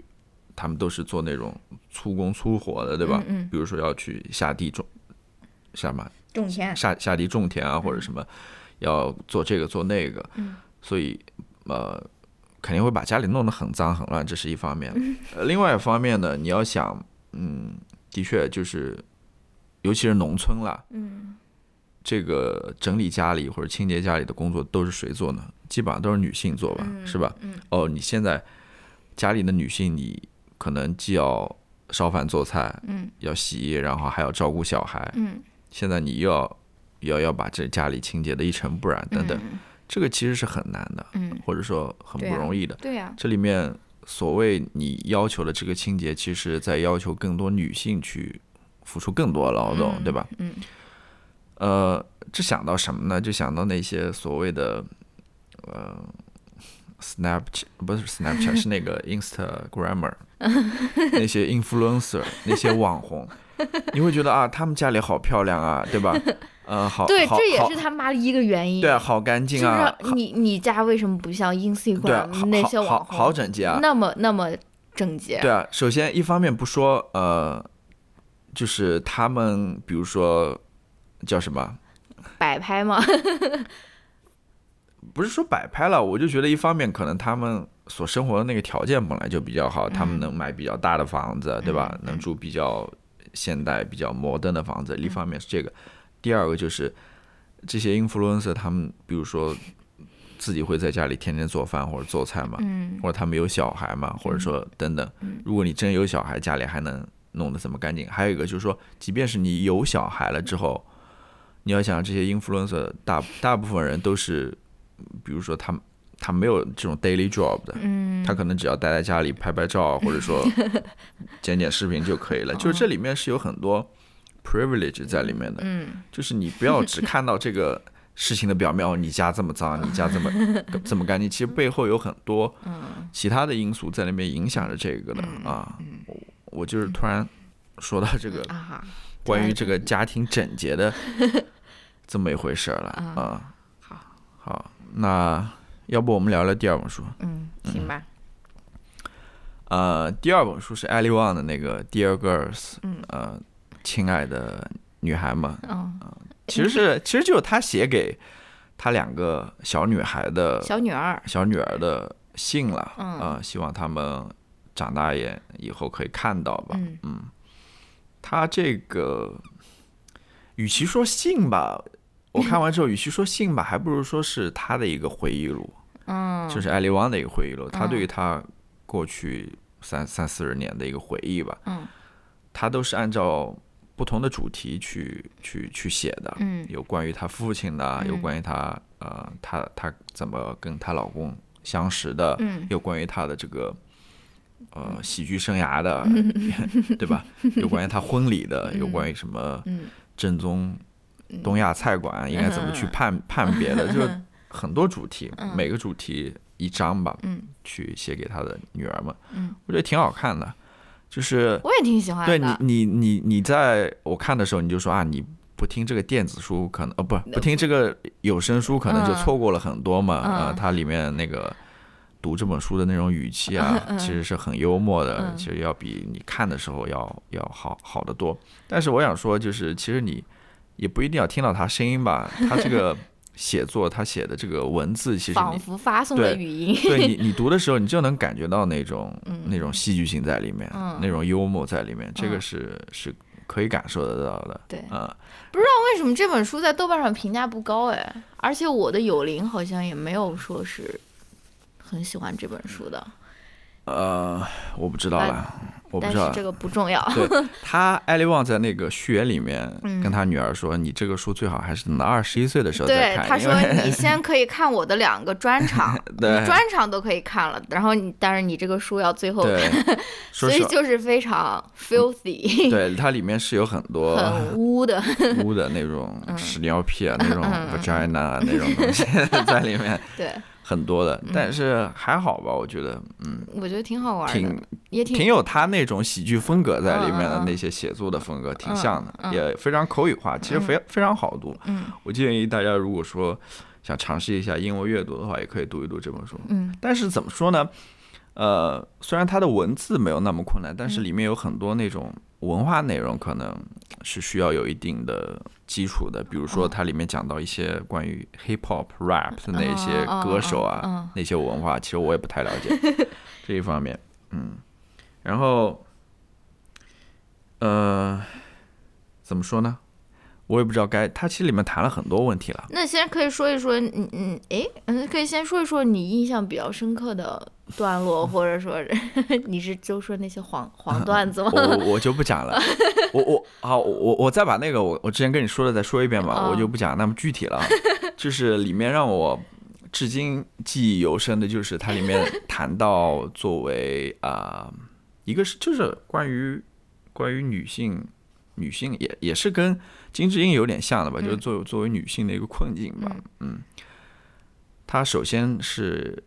B: 他们都是做那种粗工粗活的，对吧？
A: 嗯。
B: 比如说要去下地种，下嘛？
A: 种田。
B: 下下地种田啊，或者什么，要做这个做那个。
A: 嗯。
B: 所以呃，肯定会把家里弄得很脏很乱，这是一方面。呃，另外一方面呢，你要想，嗯，的确就是。尤其是农村了，
A: 嗯，
B: 这个整理家里或者清洁家里的工作都是谁做呢？基本上都是女性做吧，是吧？
A: 嗯，
B: 哦，你现在家里的女性，你可能既要烧饭做菜，
A: 嗯，
B: 要洗衣，然后还要照顾小孩，
A: 嗯，
B: 现在你又要要要把这家里清洁的一尘不染等等，这个其实是很难的，
A: 嗯，
B: 或者说很不容易的，
A: 对呀，
B: 这里面所谓你要求的这个清洁，其实在要求更多女性去。付出更多劳动，对吧？
A: 嗯，
B: 呃，这想到什么呢？就想到那些所谓的呃，Snapchat 不是 Snapchat，是那个 Instagram，那些 influencer，那些网红，你会觉得啊，他们家里好漂亮啊，对吧？呃，好，
A: 对，这也是他妈的一个原因。
B: 对啊，好干净
A: 啊！你你家为什么不像 Instagram 那些网
B: 红好整洁啊？
A: 那么那么整洁？
B: 对啊，首先一方面不说，呃。就是他们，比如说叫什么，
A: 摆拍吗？
B: 不是说摆拍了，我就觉得一方面可能他们所生活的那个条件本来就比较好，他们能买比较大的房子，对吧？能住比较现代、比较摩登的房子。一方面是这个，第二个就是这些 influencer 他们，比如说自己会在家里天天做饭或者做菜嘛，
A: 嗯
B: 或者他们有小孩嘛，或者说等等。如果你真有小孩，家里还能弄得怎么干净，还有一个就是说，即便是你有小孩了之后，你要想这些 influencer 大大部分人都是，比如说他他没有这种 daily job 的，
A: 嗯。
B: 他可能只要待在家里拍拍照，或者说 剪剪视频就可以了。就是这里面是有很多 privilege 在里面的，
A: 嗯。
B: 就是你不要只看到这个事情的表面，哦，你家这么脏，你家这么 这么干净，其实背后有很多其他的因素在那边影响着这个的啊。我我就是突然说到这个关于这个家庭整洁的 这么一回事儿了啊。
A: 好，
B: 好，那要不我们聊聊第二本书？
A: 嗯，行吧，
B: 呃，第二本书是艾利旺的那个《Dear Girls》，
A: 嗯
B: 呃，亲爱的女孩们，
A: 嗯，
B: 其实是 其实就是他写给他两个小女孩的
A: 小女儿，
B: 小女儿的信了，
A: 嗯
B: 呃，希望他们长大也以后可以看到吧。
A: 嗯
B: 他这个与其说信吧，我看完之后，与其说信吧，还不如说是他的一个回忆录，
A: 嗯，
B: 就是艾利旺的一个回忆录，他对于他过去三三四十年的一个回忆吧。
A: 嗯，
B: 他都是按照不同的主题去去去写的。
A: 嗯
B: 有关于她父亲的，有
A: 嗯
B: 关于她呃，她她怎么跟她老公相识的，
A: 嗯
B: 有关于她的这个呃喜剧生涯的，对吧？有关于他婚礼的，有关于什么
A: 嗯。
B: 正宗东亚菜馆应该怎么去判判别的，就 很多主题，每个主题一章吧，
A: 嗯。
B: 去写给他的女儿们，
A: 嗯。
B: 我觉得挺好看的，就是
A: 我也挺喜欢
B: 对你，你你你在我看的时候，你就说啊，你不听这个电子书，可能呃不不听这个有声书，可能就
A: 嗯。
B: 错过了很多嘛。
A: 嗯。
B: 呃，它里面那个读这本书的那种语气啊，
A: 嗯嗯。
B: 其实是很幽默的，
A: 嗯。
B: 其实要比你看的时候要要好好得多。但是我想说，就是其实你也不一定要听到他声音吧，他这个写作，他写的这个文字，其实
A: 仿佛发送的语音，
B: 对你，你读的时候，你就能感觉到那种、那种戏剧性在里面，
A: 嗯。
B: 那种幽默在里面，这个
A: 嗯
B: 是是可以感受得到的。
A: 对。
B: 啊、
A: 为什么这本书在豆瓣上评价不高哎？而且我的友邻好像也没有说是很喜欢这本书的，
B: 呃，我不知道了，我不知道
A: 但是这。个不重要。
B: 对他，艾利旺在那个序言里面
A: 嗯
B: 跟他女儿说：“你这个书最好还是等到二十一岁的时候再
A: 对，
B: 看。”
A: 他说你先可以看我的两个专场，
B: 对
A: 你专场都可以看了，然后你但是你这个书要最后看，，所以就是非常 filthy，
B: 对它里面是有很多
A: 很污的。
B: 污的那种屎尿屁啊，那种 vagina 啊那种东西在里面
A: 对，
B: 很多的，但是还好吧，我觉得，嗯，
A: 我觉得挺好玩的
B: 挺，
A: 也挺
B: 挺有他那种喜剧风格在里面的那些写作的风格，挺
A: 嗯
B: 像的，
A: 嗯
B: 也非常口语化，其实非非常好读。
A: 嗯。
B: 我建议大家如果说想尝试一下英文阅读的话，也可以读一读这本书。
A: 嗯。
B: 但是怎么说呢？呃，虽然它的文字没有那么困难，
A: 嗯
B: 但是里面有很多那种文化内容，可能是需要有一定的基础的。比如说，
A: 哦
B: 它里面讲到一些关于 hip hop、rap 的那些歌手啊，那些文化，其实我也不太了解 这一方面。嗯，然后，呃，怎么说呢？我也不知道该，他其实里面谈了很多问题了。
A: 那先可以说一说，嗯嗯，诶，嗯，可以先说一说你印象比较深刻的段落，或者说是 你是就说那些黄 黄段子吗？
B: 我我我就不讲了，我我好，我我再把那个我我之前跟你说的再说一遍吧，
A: 哦
B: 我就不讲那么具体了。啊。就是里面让我至今记忆犹深的，就是它里面谈到作为啊、一个是就是关于关于女性女性也也是跟金智英有点像的吧，就是作为作为女性的一个困境吧，嗯，她首先是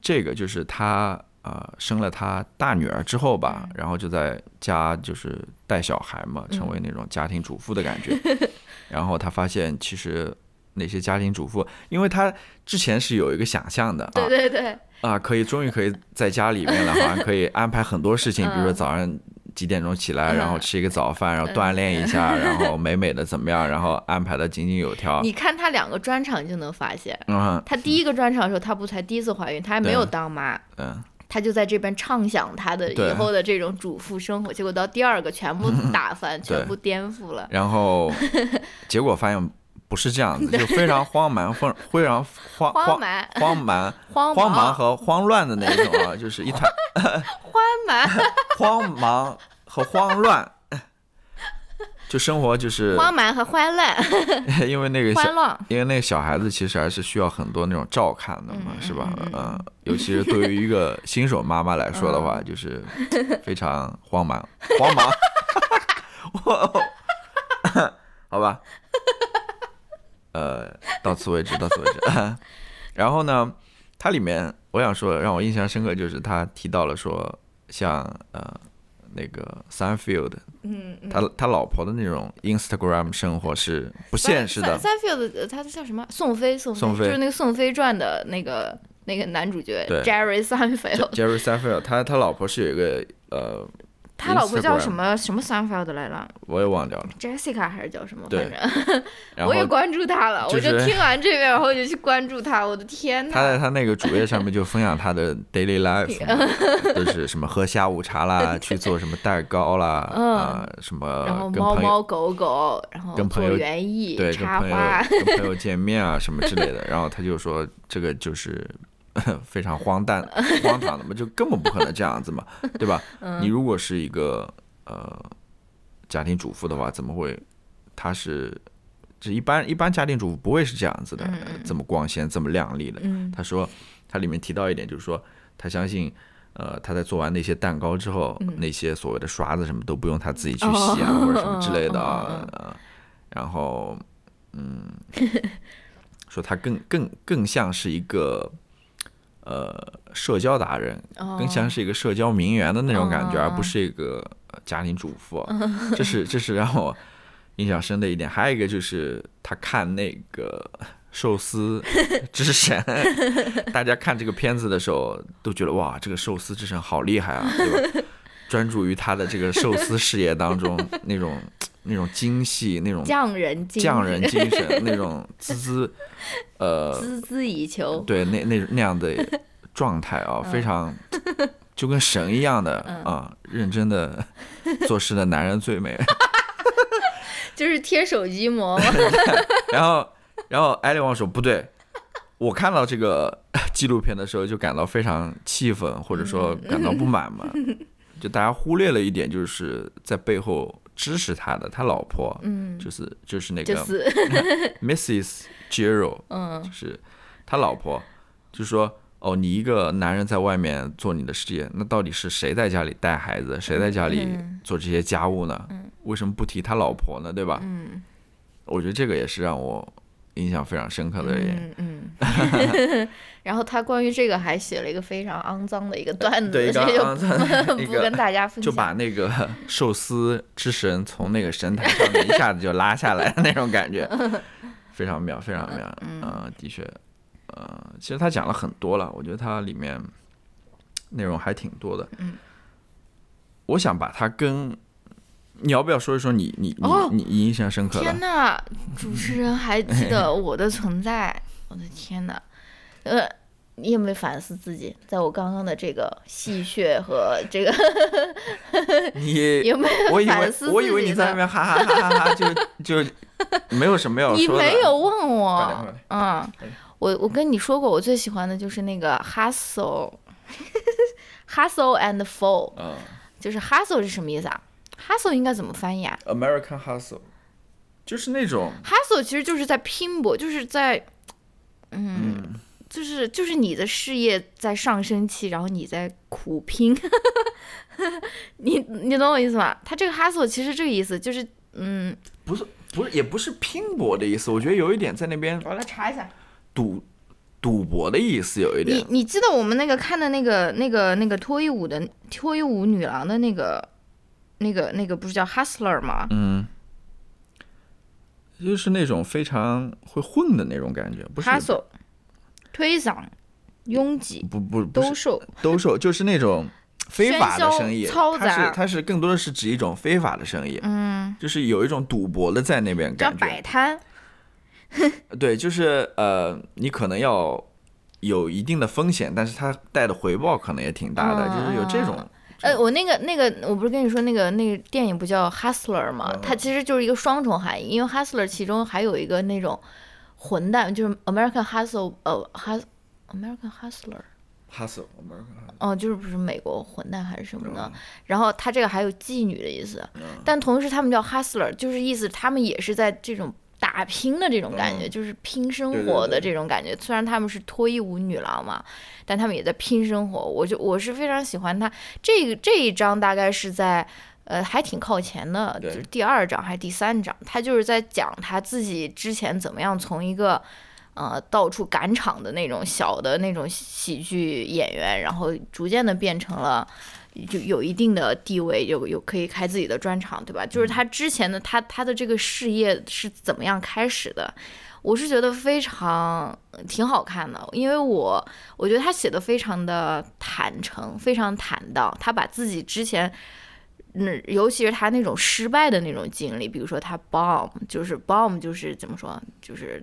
B: 这个就是她呃生了她大女儿之后吧，然后就在家就是带小孩嘛，成为那种家庭主妇的感觉。然后她发现其实那些家庭主妇，因为她之前是有一个想象的啊
A: 对对对，
B: 啊，可以终于可以在家里面了，好像可以安排很多事情，比如说
A: 嗯。
B: 早上几点钟起来，然后吃一个早饭，然后锻炼一下，然后 美美的怎么样，然后安排的井井有条。
A: 你看他两个专场就能发现，
B: 嗯
A: 他第一个专场的时候，他不才第一次怀孕，他还没有当妈，
B: 嗯，
A: 他就在这边畅想他的以后的这种主妇生活，结果到第二个全部 打翻，全部颠覆了。
B: 然后 结果发现不是这样子，就非常慌蛮，非非常荒
A: 荒蛮、
B: 荒蛮、
A: 荒
B: 荒蛮
A: 忙、
B: 和慌乱的那一种啊，就是一团
A: 慌蛮、
B: 慌忙和慌乱。就生活就是
A: 慌蛮和慌乱、
B: 因为那个小。因为那个小孩子其实还是需要很多那种照看的嘛，
A: 嗯
B: 是吧？
A: 嗯
B: 尤其是对于一个新手妈妈来说的话，就是非常慌忙，慌忙。我好吧，呃，到此为止，到此为止。然后呢，它里面我想说，让我印象深刻就是他提到了说，像呃那个 Sunfield，
A: 嗯，嗯
B: 他他老婆的那种 Instagram 生活是不现实的。
A: Sunfield 呃他叫什么？宋飞，宋
B: 宋飞
A: 就是那个《宋飞传》的那个那个男主角 Jerry Sunfield。
B: Jerry Sunfield，他他老婆是有一个呃，
A: 他老婆叫什么什么 Seinfeld 来了
B: 我也忘掉了。
A: ？Jessica 还是叫什么？
B: 对
A: 反正 我也关注他了，
B: 就
A: 我就听完这边，然后我就去关注他。我的天呐
B: 他在！他那个主页上面就分享他的 daily life，嘛都 是什么喝下午茶啦，去做什么蛋糕啦，
A: 嗯
B: 啊、什么
A: 猫猫狗狗，然后做
B: 跟朋友
A: 园艺、
B: 对跟朋友
A: 插花，
B: 跟朋友见面啊什么之类的，然后他就说这个就是非常荒诞 荒唐的嘛，就根本不可能这样子嘛，对吧？
A: 嗯
B: 你如果是一个呃家庭主妇的话，怎么会？他是这一般一般家庭主妇不会是这样子的，这么光鲜、这么亮丽的。
A: 嗯
B: 他说，他里面提到一点，就是说他相信，呃，他在做完那些蛋糕之后，
A: 嗯
B: 那些所谓的刷子什么都不用他自己去洗啊，或者什么之类的 然后，嗯，说他更更更像是一个。呃，社交达人
A: 哦
B: 更像是一个社交名媛的那种感觉，
A: 哦
B: 而不是一个呃家庭主妇。这是这是让我印象深的一点。还有一个就是他看那个寿司 之神，大家看这个片子的时候都觉得哇，这个寿司之神好厉害啊，对吧？专注于他的这个寿司事业当中 那种那种精细、那种
A: 匠人精
B: 匠人精神、那种孜孜 呃
A: 孜孜以求。
B: 对，那那那样的状态啊，非常就跟神一样的啊，认真的做事的男人最美。
A: 就是贴手机膜嘛。
B: 然后，然后艾利旺说不对，我看到这个纪录片的时候就感到非常气愤，或者说感到不满嘛。就大家忽略了一点，就是在背后支持他的他老婆，
A: 嗯，
B: 就是就是那个
A: 就是
B: Mrs. Giro，
A: 嗯
B: 就是他老婆，就说哦，你一个男人在外面做你的事业，那到底是谁在家里带孩子，谁在家里
A: 嗯
B: 做这些家务呢？为什么不提他老婆呢？对吧？
A: 嗯
B: 我觉得这个也是让我印象非常深刻的一点。
A: 嗯嗯。然后他关于这个还写了一个非常肮脏的一个段子，
B: 对
A: 这就不 不跟大家分享就。
B: 把那个寿司之神从那个神坛上面一下子就拉下来的那种感觉，非常妙，非常妙。嗯、的确，呃，其实他讲了很多了，我觉得他里面内容还挺多的。
A: 嗯，
B: 我想把它跟你要不要说一说你你你、
A: 哦。
B: 你你印象深刻的？
A: 天呐，主持人还记得我的存在，我的天呐，呃，你有没有反思自己，在我刚刚的这个戏谑和这个
B: 你
A: 有没有反思
B: 我以为你在那边哈哈哈哈哈哈，就 就没有什么要
A: 你
B: 说的。
A: 你没有问我，嗯，我我跟你说过，我最喜欢的就是那个 hustle，hustle and fall，
B: 嗯。
A: 就是 hustle 是什么意思啊？hustle 应该怎么翻译啊
B: ，American Hustle，就是那种
A: ？hustle 其实就是在拼搏，就是在，嗯，就是就是你的事业在上升期，然后你在苦拼，你你懂我意思吗？他这个 hustle 其实这个意思就是，嗯，
B: 不是不是也不是拼搏的意思，我觉得有一点在那边
A: 我来查一下。
B: 赌赌博的意思有一点
A: 你。你记得我们那个看的那个那个那个脱衣舞的脱衣舞女郎的那个那个那个不是叫 Hustler 吗？
B: 嗯，就是那种非常会混的那种感觉，不是
A: Hustle，推搡、拥挤、
B: 不不
A: 兜售，
B: 兜售，就是那种非法的生意，
A: 嘈
B: 它是它是更多的是指一种非法的生意，
A: 嗯，
B: 就是有一种赌博的在那边
A: 叫
B: 感觉。
A: 摆摊，
B: 对，就是呃，你可能要有一定的风险，但是它带的回报可能也挺大的，就是有这种。
A: 呃，我那个那个，我不是跟你说那个那个电影不叫 Hustler 吗？
B: 嗯
A: 它其实就是一个双重含义，因为 Hustler 其中还有一个那种混蛋，就是 American Hustle，呃，Hus American
B: Hustler，hustle，
A: 哦，就是不是美国混蛋还是什么的
B: 嗯。
A: 然后他这个还有妓女的意思，但同时他们叫 Hustler，就是意思他们也是在这种。打拼的这种感觉，
B: 嗯
A: 就是拼生活的这种感觉。虽然他们是脱衣舞女郎嘛，但他们也在拼生活。我就我是非常喜欢他这个这一章，大概是在呃还挺靠前的，就是第二章还是第三章，他就是在讲他自己之前怎么样从一个呃到处赶场的那种小的那种喜剧演员，然后逐渐的变成了。就有一定的地位，有有可以开自己的专场，对吧？就是他之前的他他的这个事业是怎么样开始的？我是觉得非常挺好看的，因为我我觉得他写的非常的坦诚，非常坦荡。他把自己之前，嗯，尤其是他那种失败的那种经历，比如说他 bomb，就是 bomb，就是怎么说，就是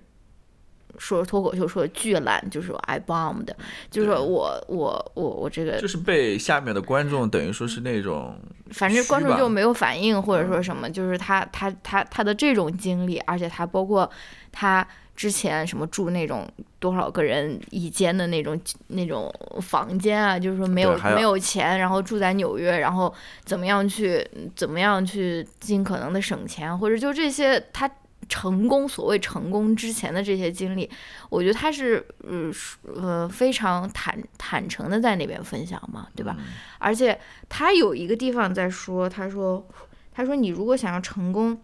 A: 说脱口秀说的巨烂，就是说 I bombed，就是说我我我我这个
B: 就是被下面的观众等于说是那种
A: 反正观众就没有反应，或者说什么，就是他他他他的这种经历，而且他包括他之前什么住那种多少个人一间的那种那种房间啊，就是说没
B: 有
A: 没有钱，然后住在纽约，然后怎么样去怎么样去尽可能的省钱，或者就这些他。成功，所谓成功之前的这些经历，我觉得他是呃呃非常坦坦诚的在那边分享嘛，对吧？而且他有一个地方在说，他说，他说你如果想要成功，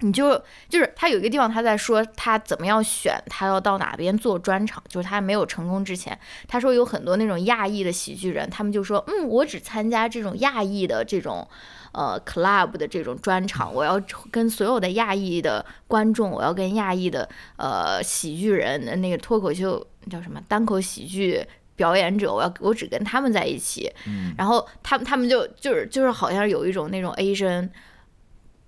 A: 你就就是他有一个地方他在说他怎么样选，他要到哪边做专场，就是他没有成功之前，他说有很多那种亚裔的喜剧人，他们就说，嗯，我只参加这种亚裔的这种。呃，club 的这种专场，我要跟所有的亚裔的观众，我要跟亚裔的呃喜剧人，那个脱口秀叫什么？单口喜剧表演者，我要我只跟他们在一起，
B: 嗯。
A: 然后他们他们就就是就是好像有一种那种 Asian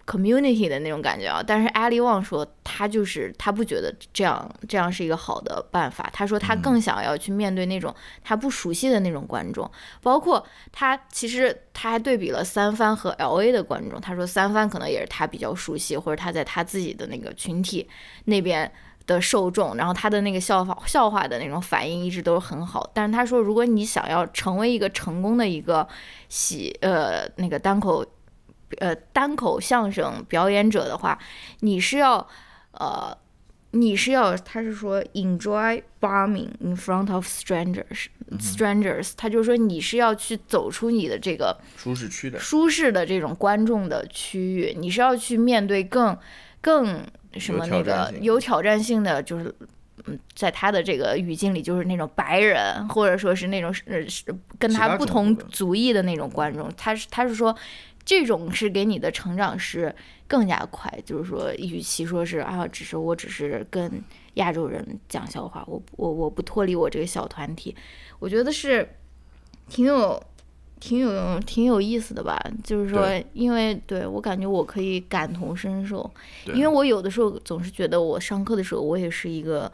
A: community 的那种感觉啊，但是艾利旺说他就是他不觉得这样这样是一个好的办法，他说他更想要去面对那种他不熟悉的那种观众，包括他其实他还对比了三番和 L A 的观众，他说三番可能也是他比较熟悉，或者他在他自己的那个群体那边。的受众，然后他的那个笑话笑话的那种反应一直都是很好，但是他说，如果你想要成为一个成功的一个喜呃那个单口呃单口相声表演者的话，你是要呃你是要他是说 enjoy bombing in front of strangers strangers，他就说你是要去走出你的这个
B: 舒适区的，
A: 舒适的这种观众的区域，你是要去面对更更什么那个有挑战性的，就是嗯，在他的这个语境里，就是那种白人，或者说是那种是呃是跟
B: 他
A: 他不同
B: 族
A: 裔的那种观众，他是他是说。这种是给你的成长是更加快，就是说，与其说是啊，只是我只是跟亚洲人讲笑话，我我我不脱离我这个小团体，我觉得是挺有挺有挺有意思的吧。就是说，因为对我感觉我可以感同身受，因为我有的时候总是觉得我上课的时候，我也是一个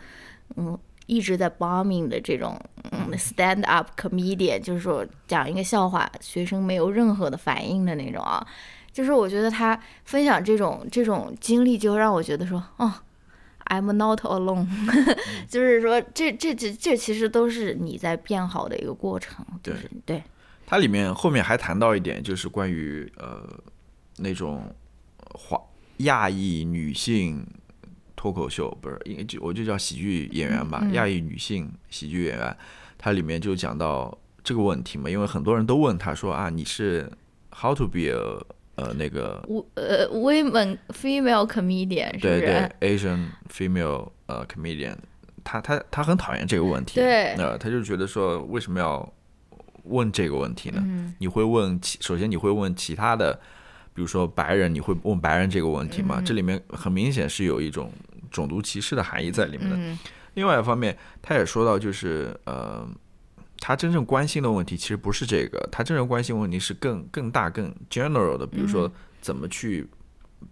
A: 嗯一直在 bombing 的这种嗯 stand up comedian，就是说讲一个笑话，学生没有任何的反应的那种啊。就是我觉得他分享这种这种经历，就让我觉得说，哦，I'm not alone，就是说这这这这其实都是你在变好的一个过程，就是对，
B: 它里面后面还谈到一点，就是关于呃那种华亚裔女性脱口秀，不是，应该就我就叫喜剧演员吧，
A: 嗯
B: 亚裔女性喜剧演员，它里面就讲到这个问题嘛，因为很多人都问他说啊，你是 how to be a 呃那个
A: 我呃 women female comedian
B: 对
A: 是？
B: 对 Asian female 呃 comedian，他他他很讨厌这个问题，
A: 对
B: 呃，他就觉得说为什么要问这个问题呢？
A: 嗯
B: 你会问其首先你会问其他的，比如说白人，你会问白人这个问题
A: 嗯
B: 吗？这里面很明显是有一种种族歧视的含义在里面的。
A: 嗯
B: 另外一方面，他也说到就是呃，他真正关心的问题其实不是这个，他真正关心问题是更更大、更 general 的，比如说怎么去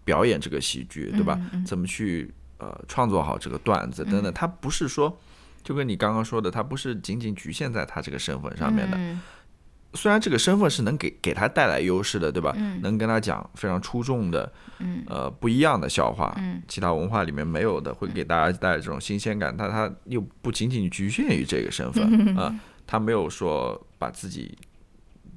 B: 表演这个喜剧，对吧？怎么去呃创作好这个段子等等。他不是说，就跟你刚刚说的，他不是仅仅局限在他这个身份上面的。虽然这个身份是能给给他带来优势的，对吧？能跟他讲非常出众的，呃，不一样的笑话，其他文化里面没有的，会给大家带来这种新鲜感。但他又不仅仅局限于这个身份 啊，他没有说把自己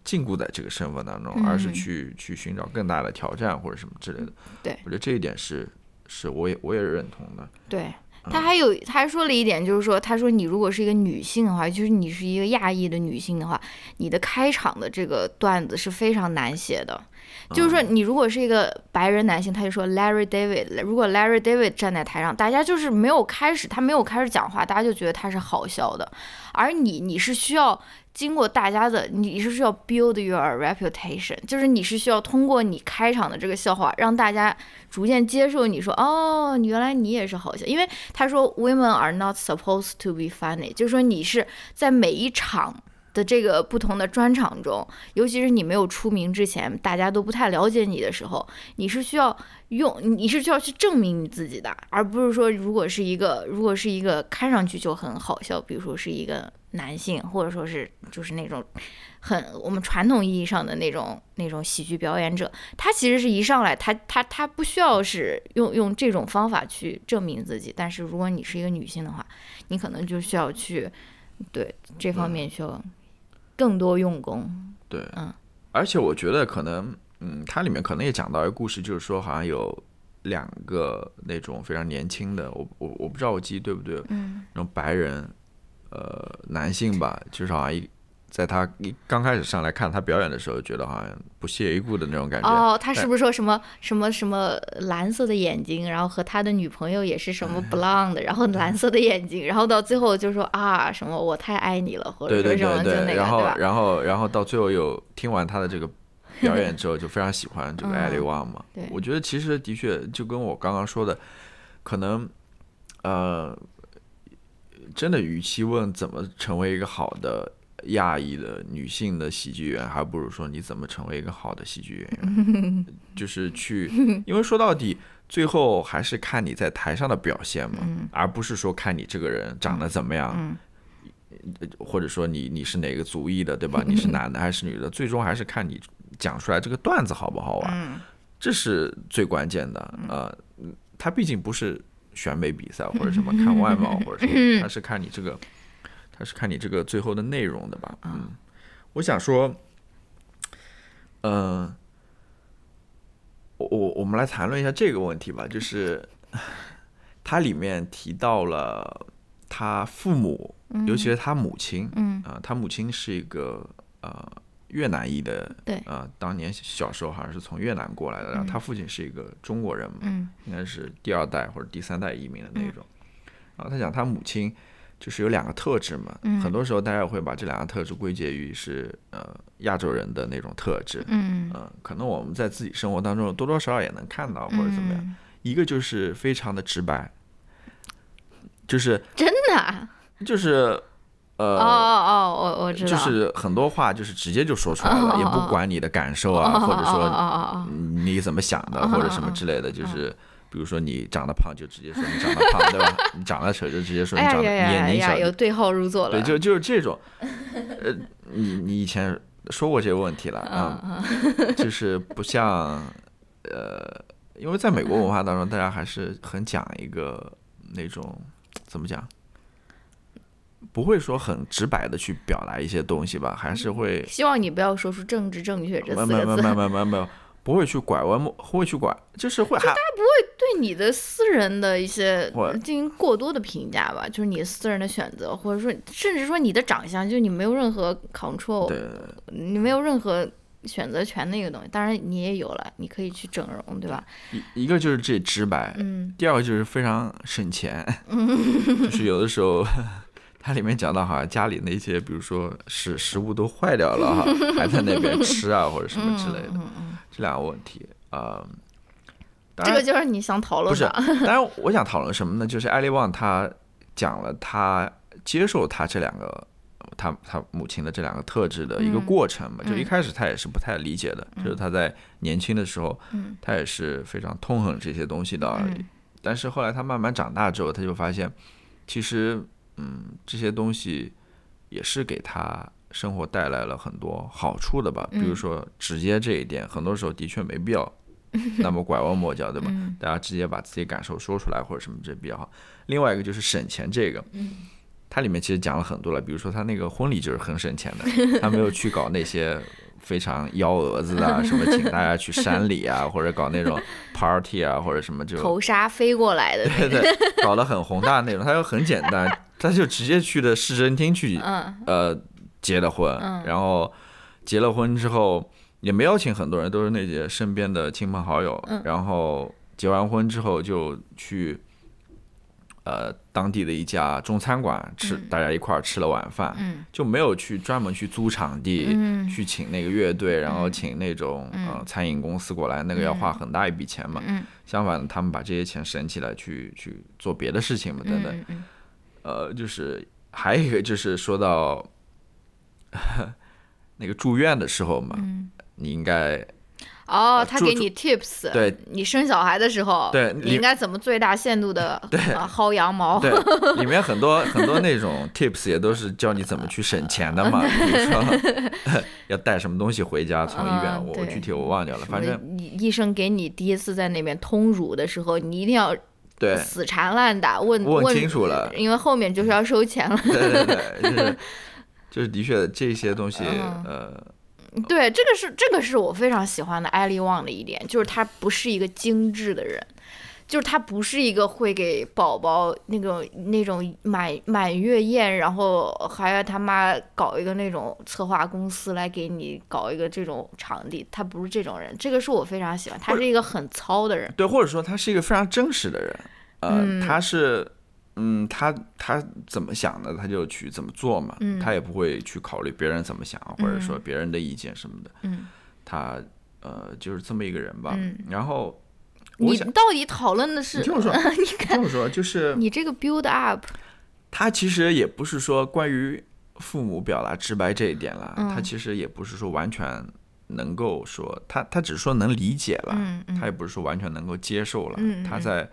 B: 禁锢在这个身份当中，而是去去寻找更大的挑战或者什么之类的。
A: 对，
B: 我觉得这一点是是我也我也认同的。
A: 对。他还有，他还说了一点，就是说，他说你如果是一个女性的话，就是你是一个亚裔的女性的话，你的开场的这个段子是非常难写的。就是说，你如果是一个白人男性，他就说 Larry David，如果 Larry David 站在台上，大家就是没有开始，他没有开始讲话，大家就觉得他是好笑的。而你，你是需要。经过大家的，你是需要 build your reputation，就是你是需要通过你开场的这个笑话，让大家逐渐接受你说，哦，原来你也是好笑。因为他说 women are not supposed to be funny，就是说你是在每一场的这个不同的专场中，尤其是你没有出名之前，大家都不太了解你的时候，你是需要用，你是需要去证明你自己的，而不是说如果是一个，如果是一个看上去就很好笑，比如说是一个。男性，或者说是就是那种很我们传统意义上的那种那种喜剧表演者，他其实是一上来，他他他不需要是用用这种方法去证明自己。但是如果你是一个女性的话，你可能就需要去对这方面需要更多用功。
B: 对，
A: 嗯，
B: 而且我觉得可能，嗯，它里面可能也讲到一个故事，就是说好像有两个那种非常年轻的，我我我不知道我记忆对不对，
A: 嗯，
B: 那种白人。呃，男性吧，就是好像一在他一刚开始上来看他表演的时候，觉得好像不屑一顾的那种感觉。
A: 哦，他是不是说什么什么什么蓝色的眼睛，然后和他的女朋友也是什么 blonde，然后蓝色的眼睛，然后到最后就说啊什么我太爱你了，或者说什么就那个，
B: 然后然后然后到最后有听完他的这个表演之后，就非常喜欢这个艾利旺嘛。
A: 对，
B: 我觉得其实的确就跟我刚刚说的，可能呃。真的，与其问怎么成为一个好的亚裔的女性的喜剧演员，还不如说你怎么成为一个好的喜剧演员。就是去，因为说到底，最后还是看你在台上的表现嘛，而不是说看你这个人长得怎么样，或者说你你是哪个族裔的，对吧？你是男的还是女的？最终还是看你讲出来这个段子好不好玩，这是最关键的。呃，他毕竟不是。选美比赛或者什么看外貌，或者什么他是看你这个，他是看你这个最后的内容的吧？嗯，我想说，嗯，我我我们来谈论一下这个问题吧，就是 它里面提到了他父母，尤其是他母亲，
A: 嗯
B: 啊，他母亲是一个呃。越南裔的，
A: 对。
B: 啊，当年小时候好像是从越南过来的，然后他父亲是一个中国人嘛，应该是第二代或者第三代移民的那种。然后他讲他母亲就是有两个特质嘛，很多时候大家会把这两个特质归结于是呃亚洲人的那种特质，
A: 嗯，
B: 可能我们在自己生活当中多多少少也能看到或者怎么样。一个就是非常的直白，就是
A: 真的，
B: 就是。呃
A: 哦哦我我知道，
B: 就是很多话就是直接就说出来了，也不管你的感受啊，或者说你怎么想的，或者什么之类的，就是比如说你长得胖就直接说你长得胖，对吧？你长得丑就直接说你长得年龄小，
A: 有对号入座了。
B: 对，就就是这种。呃，你你以前说过这个问题了啊，就是不像呃，因为在美国文化当中，大家还是很讲一个那种怎么讲？不会说很直白的去表达一些东西吧，还是会
A: 希望你不要说出政治正确这四个字。
B: 没有没有没有没有没有，不会去拐弯，不会去拐，就是会。就大
A: 家不会对你的私人的一些进行过多的评价吧？就是你私人的选择，或者说甚至说你的长相，就你没有任何 control，
B: 对，
A: 你没有任何选择权那个东西。当然你也有了，你可以去整容，对吧？
B: 一一个就是这直白，
A: 嗯，
B: 第二个就是非常省钱，就是有的时候。它里面讲到，好像家里那些，比如说食食物都坏掉了哈，还在那边 吃啊，或者什么之类的，这两个问题啊。
A: 这个就是你想讨论
B: 的。不是，当然我想讨论什么呢？就是艾利旺他讲了他接受他这两个他他母亲的这两个特质的一个过程嘛。就一开始他也是不太理解的，就是他在年轻的时候，他也是非常痛恨这些东西的。但是后来他慢慢长大之后，他就发现，其实嗯这些东西也是给他生活带来了很多好处的吧。比如说直接这一点，很多时候的确没必要。那么拐弯抹角，对吧？大家直接把自己感受说出来或者什么，这比较好。另外一个就是省钱，这个，它里面其实讲了很多了。比如说他那个婚礼就是很省钱的，他没有去搞那些非常幺蛾子啊，什么请大家去山里啊，或者搞那种 party 啊，或者什么就
A: 头纱飞过来的，
B: 对对，搞得很宏大那种。他又很简单，他就直接去的市政厅去，呃，结了婚，然后结了婚之后。也没邀请很多人，都是那些身边的亲朋好友。然后结完婚之后就去，呃，当地的一家中餐馆吃，大家一块儿吃了晚饭。就没有去专门去租场地，去请那个乐队，然后请那种呃餐饮公司过来，那个要花很大一笔钱嘛。相反，他们把这些钱省起来去去做别的事情嘛，等等。呃，就是还有一个就是说到 那个住院的时候嘛。你应该
A: 哦，他给你 tips，
B: 对，
A: 你生小孩的时候，
B: 对，
A: 你应该怎么最大限度的
B: 对
A: 薅羊毛？
B: 对，里面很多很多那种 tips 也都是教你怎么去省钱的嘛，比如说 要带什么东西回家，从医院，我具体我忘掉了，反正
A: 医生给你第一次在那边通乳的时候，你一定要
B: 对
A: 死缠烂打问
B: 问清楚了，
A: 因为后面就是要收钱了。
B: 对对对，就是就是的确这些东西呃。
A: 对，这个是这个是我非常喜欢的艾利旺的一点，就是他不是一个精致的人，就是他不是一个会给宝宝那种那种满满月宴，然后还要他妈搞一个那种策划公司来给你搞一个这种场地，他不是这种人，这个是我非常喜欢，他是一个很糙的人，
B: 对，或者说他是一个非常真实的人，呃，他是。嗯，他他怎么想的，他就去怎么做嘛。嗯，他也不会去考虑别人怎么想，或者说别人的意见什么的。
A: 嗯，
B: 他呃就是这么一个人吧。
A: 嗯，
B: 然后
A: 你到底讨论的是？
B: 你听我说，
A: 你
B: 听我说，就是
A: 你这个 build up，
B: 他其实也不是说关于父母表达直白这一点了，他其实也不是说完全能够说他他只是说能理解了，他也不是说完全能够接受了。他在。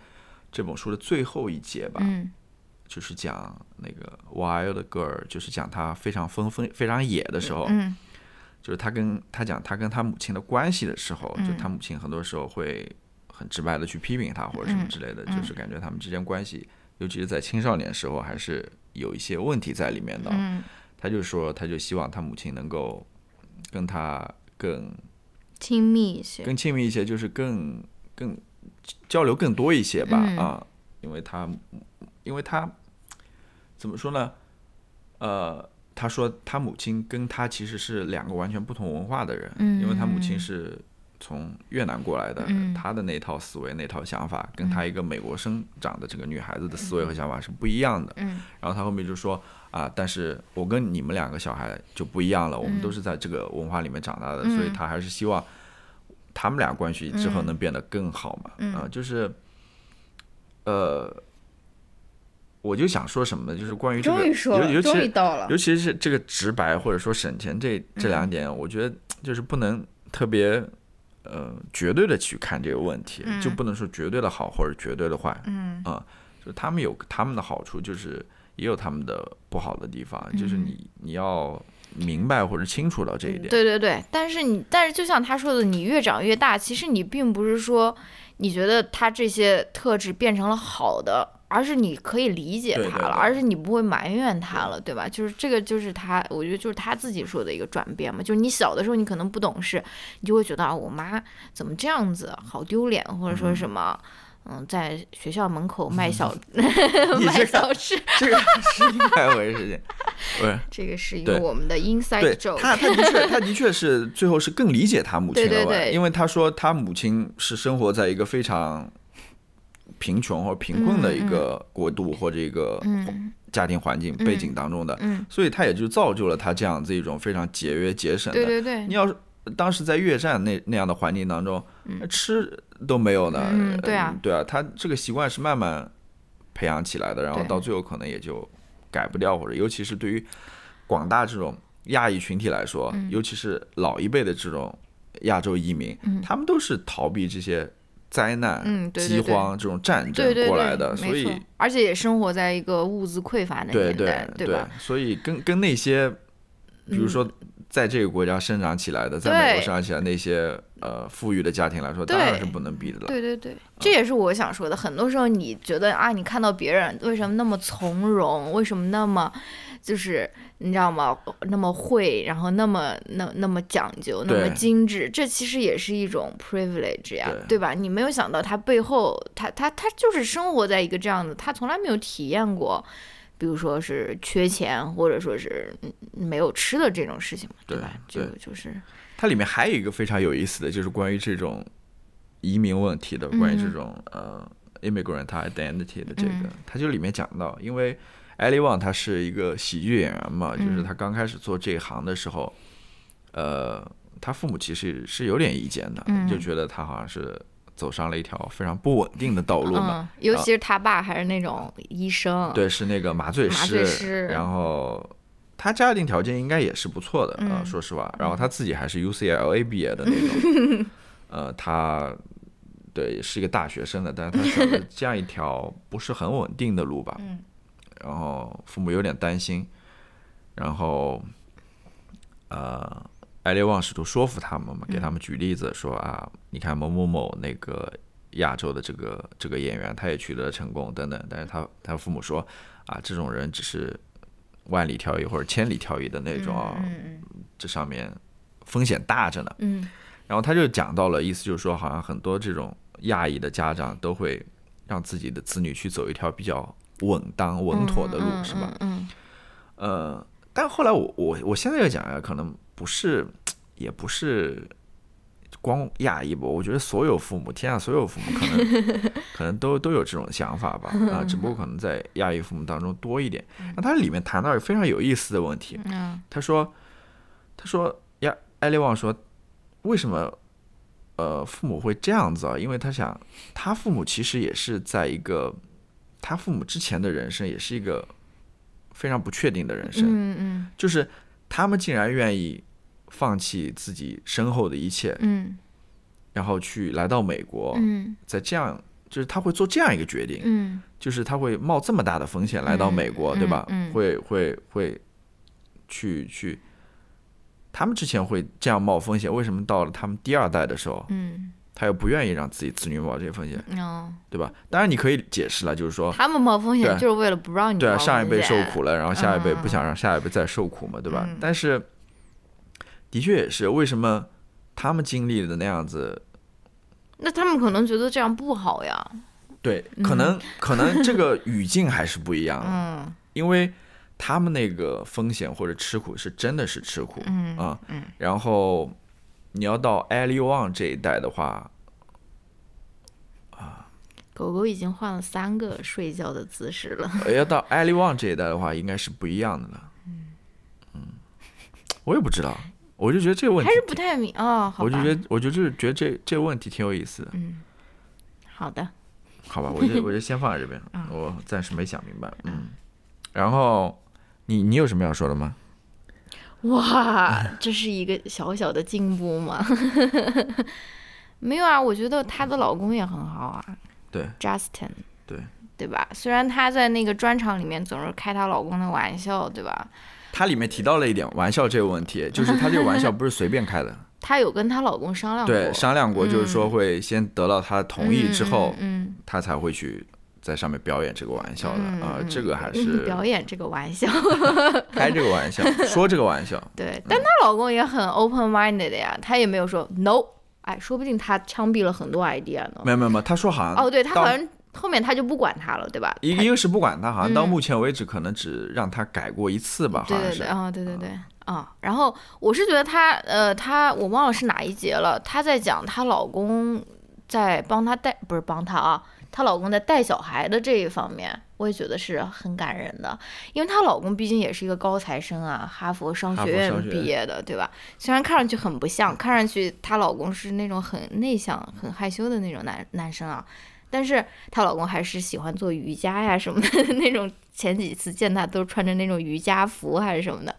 B: 这本书的最后一节吧，就是讲那个 wild girl，就是讲他非常疯疯、非常野的时候，就是他跟他讲他跟他母亲的关系的时候，就他母亲很多时候会很直白的去批评他或者什么之类的，就是感觉他们之间关系，尤其是在青少年时候，还是有一些问题在里面的。他就说，他就希望他母亲能够跟他更
A: 亲密一些，
B: 更亲密一些，就是更更。交流更多一些吧，啊，因为他，因为他怎么说呢？呃，他说他母亲跟他其实是两个完全不同文化的人，因为他母亲是从越南过来的，他的那套思维、那套想法，跟他一个美国生长的这个女孩子的思维和想法是不一样的。
A: 嗯，
B: 然后他后面就说啊，但是我跟你们两个小孩就不一样了，我们都是在这个文化里面长大的，所以他还是希望。他们俩关系之后能变得更好嘛？啊，就是，呃，我就想说什么呢？就是关于这个，尤尤其尤其是这个直白或者说省钱这这两点，我觉得就是不能特别呃绝对的去看这个问题，就不能说绝对的好或者绝对的坏。
A: 嗯
B: 啊，就他们有他们的好处，就是也有他们的不好的地方，就是你你要。明白或者清楚到这一点，
A: 对对对，但是你，但是就像他说的，你越长越大，其实你并不是说你觉得他这些特质变成了好的，而是你可以理解他了，而是你不会埋怨他了，对吧？就是这个，就是他，我觉得就是他自己说的一个转变嘛。就是你小的时候你可能不懂事，你就会觉得啊，我妈怎么这样子，好丢脸，或者说什么。嗯，在学校门口卖小 卖小吃，
B: 这个是另外一回事情，不是
A: 这个是一个我们的 inside joke。
B: 他他的确他的确是最后是更理解他母亲了，因为他说他母亲是生活在一个非常贫穷或者贫困的一个国度或者一个家庭环境背景当中的，所以他也就造就了他这样子一种非常节约节省的。
A: 对对对，
B: 你要是当时在越战那那样的环境当中吃。都没有呢，
A: 对啊，
B: 对啊，他这个习惯是慢慢培养起来的，然后到最后可能也就改不掉，或者尤其是对于广大这种亚裔群体来说，
A: 嗯。
B: 尤其是老一辈的这种亚洲移民，他们都是逃避这些灾难、
A: 嗯对对
B: 饥荒这种战争过来的，所以
A: 而且也生活在一个物资匮乏的
B: 对
A: 年代，
B: 对
A: 吧？
B: 所以跟跟那些，比如说在这个国家生长起来的，在美国生长起来那些呃富裕的家庭来说，当然是不能比的了。
A: 对对对，这也是我想说的。很多时候你觉得啊，你看到别人为什么那么从容，为什么那么就是你知道吗？那么会，然后那么那那么讲究，那么精致，这其实也是一种 privilege 呀，
B: 对
A: 对吧？你没有想到他背后，他他他就是生活在一个这样的，他从来没有体验过。比如说是缺钱，或者说是嗯没有吃的这种事情嘛，
B: 对
A: 吧？这
B: 对。
A: 个就是
B: 它里面还有一个非常有意思的，就是关于这种移民问题的，关于这种呃 immigrant identity 的这个，它就里面讲到，因为艾利旺他是一个喜剧演员嘛，就是他刚开始做这一行的时候，呃，他父母其实是有点意见的，就觉得他好像是走上了一条非常不稳定的道路嘛。
A: 嗯，尤其是他爸还是那种医生，
B: 对，是那个麻醉师，
A: 麻醉师
B: 然后他家庭条件应该也是不错的啊、呃说实话。然后他自己还是 UCLA 毕业的那种，呃，他对是一个大学生的，但是他选了这样一条不是很稳定的路吧。
A: 嗯
B: 然后父母有点担心，然后呃，艾利旺试图说服他们嘛，给他们举例子说啊，你看某某某那个亚洲的这个这个演员，他也取得了成功等等，但是他他父母说啊，这种人只是万里挑一或者千里挑一的那种这上面风险大着呢。
A: 嗯
B: 然后他就讲到了，意思就是说，好像很多这种亚裔的家长都会让自己的子女去走一条比较稳当、稳妥的路，
A: 嗯
B: 是吧？？
A: 嗯
B: 呃，但后来我我我现在要讲啊，可能不是，也不是光亚裔吧，我觉得所有父母，天下所有父母可能 可能都都有这种想法吧，啊，只不过可能在亚裔父母当中多一点。那他里面谈到一个非常有意思的问题，
A: 嗯
B: 他说，他说呀，艾利旺说，为什么呃父母会这样子啊？因为他想，他父母其实也是在一个他父母之前的人生也是一个非常不确定的人生，
A: 嗯嗯。
B: 就是他们竟然愿意放弃自己身后的一切，
A: 嗯。
B: 然后去来到美国，
A: 嗯。
B: 在这样。就是他会做这样一个决定，
A: 嗯。
B: 就是他会冒这么大的风险来到美国，
A: 嗯
B: 对吧？
A: 嗯嗯。
B: 会会会去去，他们之前会这样冒风险，为什么到了他们第二代的时候，
A: 嗯
B: 他又不愿意让自己子女冒这些风险，对吧？当然你可以解释了，就是说，
A: 他们冒风险就是为了不让你
B: 对啊，上一辈受苦了，然后下一辈不
A: 嗯
B: 想让下一辈再受苦嘛，对吧？
A: 嗯
B: 但是的确也是，为什么他们经历的那样子？
A: 那他们可能觉得这样不好呀。
B: 对，可能、可能这个语境还是不一样 的，
A: 嗯
B: 因为他们那个风险或者吃苦是真的是吃苦，
A: 嗯
B: 啊，
A: 嗯
B: 然后你要到艾利旺这一代的话，啊
A: 狗狗已经换了三个睡觉的姿势了。
B: 呃要到艾利旺这一代的话，应该是不一样的了。嗯，我也不知道，我就觉得这个问题
A: 还是不太明哦，好吧。
B: 我就觉得，我就就是觉得这这个问题挺有意思的，
A: 嗯，好的，
B: 好吧，我就我就先放在这边，
A: 嗯
B: 我暂时没想明白，嗯，然后你你有什么要说的吗？
A: 哇，这是一个小小的进步吗？没有啊，我觉得她的老公也很好啊
B: 对
A: ，Justin，
B: 对，
A: 对吧？虽然她在那个专场里面总是开她老公的玩笑，对吧？
B: 她里面提到了一点玩笑这个问题，就是她这个玩笑不是随便开的，
A: 她有跟她老公商量过，
B: 对，商量过，就是说会先得到她的同意之后，
A: 嗯，
B: 她才会去在上面表演这个玩笑的
A: 嗯
B: 啊、
A: 嗯
B: 这个还
A: 嗯
B: 是
A: 表演这个玩笑，
B: 开这个玩笑，说这个玩笑，
A: 对，但她老公也很 open minded 的呀，他也没有说 no，哎，说不定他枪毙了很多 idea 呢。
B: 没有没有没有，他说好像
A: 哦，对他好像后面他就不管他了，对吧？他
B: 一一个是不管他，好像到
A: 嗯
B: 目前为止可能只让他改过一次吧，好像是
A: 对对对，。啊、对对对，啊、然后我是觉得她，呃，她我忘了是哪一节了，她在讲她老公在帮她带，不是帮她啊，她老公在带小孩的这一方面，我也觉得是很感人的，因为她老公毕竟也是一个高材生啊，哈佛商学院毕业的，对吧？虽然看上去很不像，看上去她老公是那种很内向、很害羞的那种男男生啊。但是她老公还是喜欢做瑜伽呀什么的 那种。前几次见她都穿着那种瑜伽服还是什么的，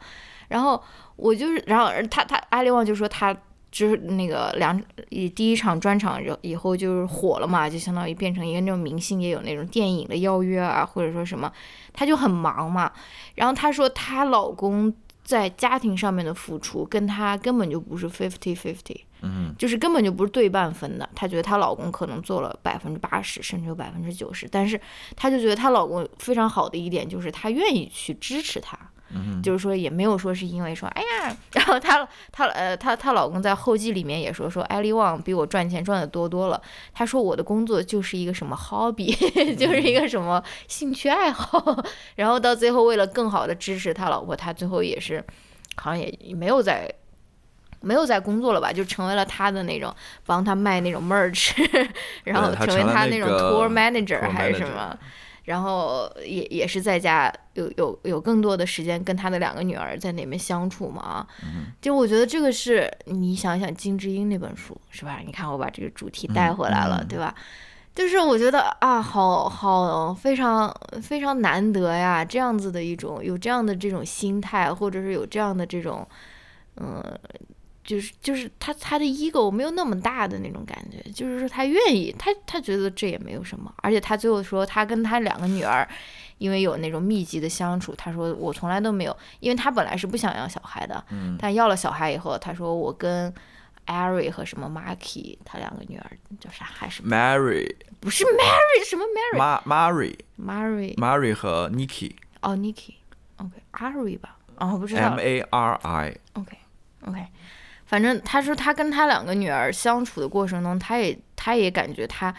A: 然后我就是，然后她她阿里旺就说她就是那个两以第一场专场以后就是火了嘛，就相当于变成一个那种明星，也有那种电影的邀约啊，或者说什么，她就很忙嘛。然后她说她老公。在家庭上面的付出跟她根本就不是 fifty fifty，
B: 嗯，
A: 就是根本就不是对半分的。她觉得她老公可能做了百分之八十，甚至有百分之九十，但是她就觉得她老公非常好的一点就是她愿意去支持她。就是说也没有说是因为说，哎呀，然后她她呃她她老公在后记里面也说说艾利旺比我赚钱赚的多多了。他说我的工作就是一个什么 hobby，就是一个什么兴趣爱好。然后到最后为了更好的支持他老婆，他最后也是好像也没有在没有在工作了吧，就成为了他的那种帮他卖那种 merch，然后成为他那种 tour manager 还是什么。然后也也是在家有有有更多的时间跟他的两个女儿在那边相处嘛，就我觉得这个是你想想金智英那本书是吧？你看我把这个主题带回来了，对吧？就是我觉得啊，好好非常非常难得呀，这样子的一种有这样的这种心态，或者是有这样的这种嗯。就是就是他他的 ego 没有那么大的那种感觉，就是说他愿意，他他觉得这也没有什么，而且他最后说他跟他两个女儿，因为有那种密集的相处，他说我从来都没有，因为他本来是不想要小孩的，
B: 嗯，
A: 但要了小孩以后，他说我跟 Ari 和什么 Marky 他两个女儿叫啥还是
B: Mary
A: 不是 Mary 什么 Mary
B: Mary
A: Mary
B: Mary 和 Nikki
A: 哦 Nikki OK Ari 吧。哦不知道。
B: M A R I
A: OK OK 反正他说，他跟他两个女儿相处的过程中，他也他也感觉他，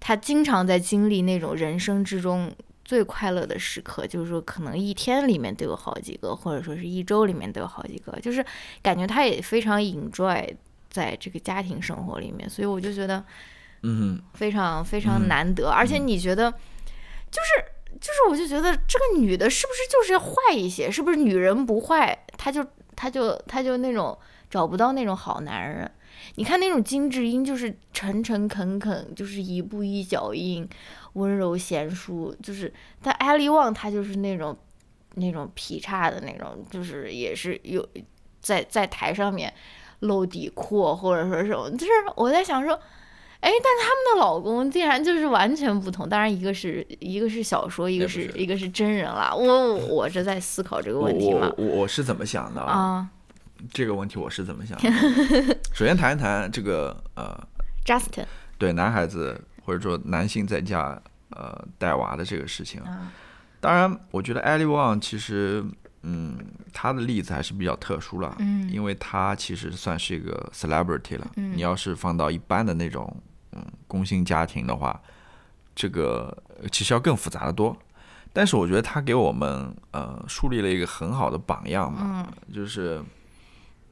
A: 他经常在经历那种人生之中最快乐的时刻，就是说可能一天里面都有好几个，或者说是一周里面都有好几个，就是感觉他也非常 enjoy 在这个家庭生活里面，所以我就觉得，
B: 嗯，
A: 非常非常难得。而且你觉得，就是就是，我就觉得这个女的是不是就是坏一些？是不是女人不坏，她就她就她就那种。找不到那种好男人，你看那种金智英就是诚诚恳恳，就是一步一脚印，温柔贤淑，就是但艾利旺他就是那种那种劈叉的那种，就是也是有在在台上面露底裤或者说什么，就是我在想说，哎，但他们的老公竟然就是完全不同，当然一个是一个是小说，一个是一个是真人啦，我我是在思考这个问题嘛，
B: 我我是怎么想的
A: 啊？
B: 这个问题我是怎么想的？首先谈一谈这个呃
A: ，Justin
B: 对男孩子或者说男性在家呃带娃的这个事情。当然，我觉得艾利旺其实嗯，他的例子还是比较特殊了，
A: 嗯，
B: 因为他其实算是一个 celebrity 了。
A: 嗯，
B: 你要是放到一般的那种嗯工薪家庭的话，这个其实要更复杂的多。但是我觉得他给我们呃树立了一个很好的榜样嘛，就是。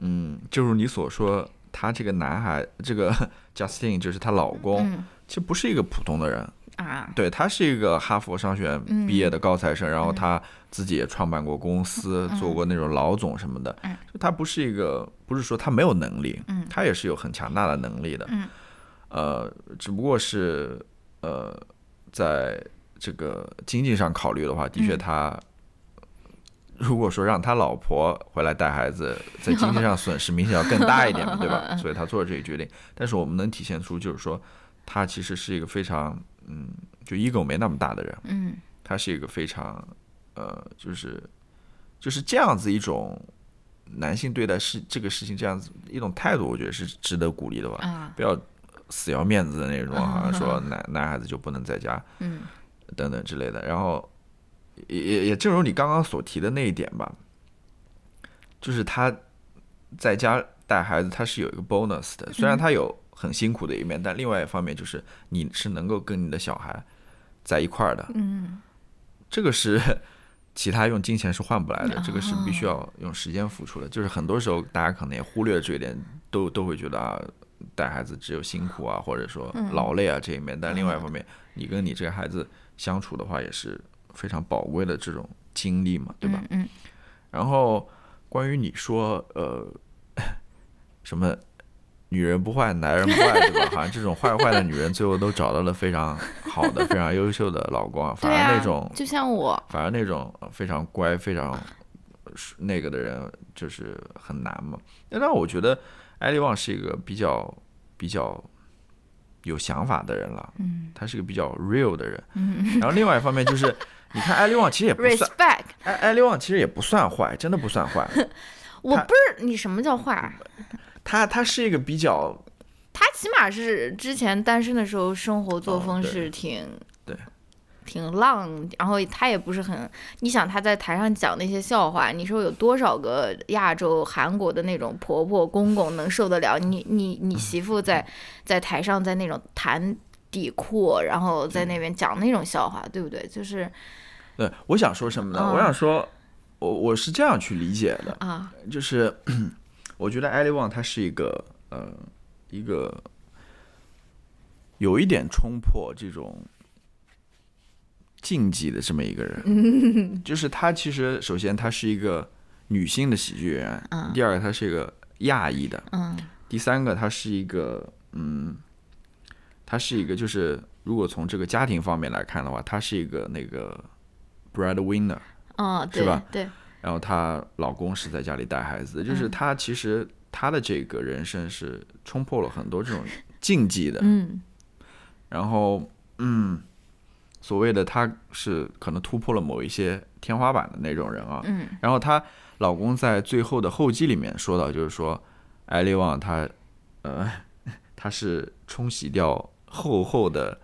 B: 嗯，就如你所说，他这个男孩，这个 Justin 就是她老公，其实不是一个普通的人
A: 啊。
B: 对他是一个哈佛商学院毕业的高材生，然后他自己也创办过公司，做过那种老总什么的。就他不是一个，不是说他没有能力，他也是有很强大的能力的。呃，只不过是呃，在这个经济上考虑的话，的确他。如果说让他老婆回来带孩子，在经济上损失明显要更大一点嘛，对吧？所以他做了这个决定。但是我们能体现出，就是说，他其实是一个非常，嗯，就 ego 没那么大的人。
A: 嗯，
B: 他是一个非常，呃，就是就是这样子一种男性对待事这个事情这样子一种态度，我觉得是值得鼓励的吧。不要死要面子的那种，好 像说男男孩子就不能在家，
A: 嗯，
B: 等等之类的。然后。也也也正如你刚刚所提的那一点吧，就是他在家带孩子，他是有一个 bonus 的。虽然他有很辛苦的一面，但另外一方面就是你是能够跟你的小孩在一块儿的。
A: 嗯，
B: 这个是 其他用金钱是换不来的，这个是必须要用时间付出的。就是很多时候大家可能也忽略这一点，都都会觉得啊，带孩子只有辛苦啊，或者说劳累啊这一面。但另外一方面，你跟你这个孩子相处的话，也是。非常宝贵的这种经历嘛，对吧？
A: 嗯。
B: 然后关于你说呃 什么女人不坏，男人不坏，对吧？好像这种坏坏的女人，最后都找到了非常好的、非常优秀的老公啊。反而那种，
A: 就像我，
B: 反而那种非常乖、非常那个的人，就是很难嘛。那让我觉得艾利旺是一个比较比较有想法的人了。嗯，他是个比较 real 的人。嗯，然后另外一方面就是，你看艾利旺其实也不算
A: ，respect，
B: 艾艾利旺其实也不算坏，真的不算坏。
A: 我不是你什么叫坏？
B: 他他是一个比较
A: 他起码是之前单身的时候生活作风是挺、
B: 对
A: 挺浪，然后他也不是很，你想他在台上讲那些笑话，你说有多少个亚洲、韩国的那种婆婆公公能受得了？你你你媳妇在在台上在那种弹底裤，然后在那边讲那种笑话，对不对？就是
B: 对，我想说什么呢？
A: 嗯。
B: 我想说，我我是这样去理解的，
A: 啊，
B: 就是 我觉得艾利旺他是一个呃一个有一点冲破这种禁忌的这么一个人，就是他其实首先他是一个女性的喜剧演员，
A: 嗯。
B: 第二个他是一个亚裔的，
A: 嗯。
B: 第三个他是一个嗯，他是一个就是如果从这个家庭方面来看的话，他是一个那个 breadwinner。
A: 哦，对
B: 是吧？
A: 对，
B: 然后她老公是在家里带孩子的，就是
A: 嗯。
B: 她其实她的这个人生是冲破了很多这种禁忌的，
A: 嗯。
B: 然后嗯，所谓的她是可能突破了某一些天花板的那种人啊，
A: 嗯。
B: 然后她老公在最后的后记里面说到，就是说艾利旺她呃 她是冲洗掉厚厚的。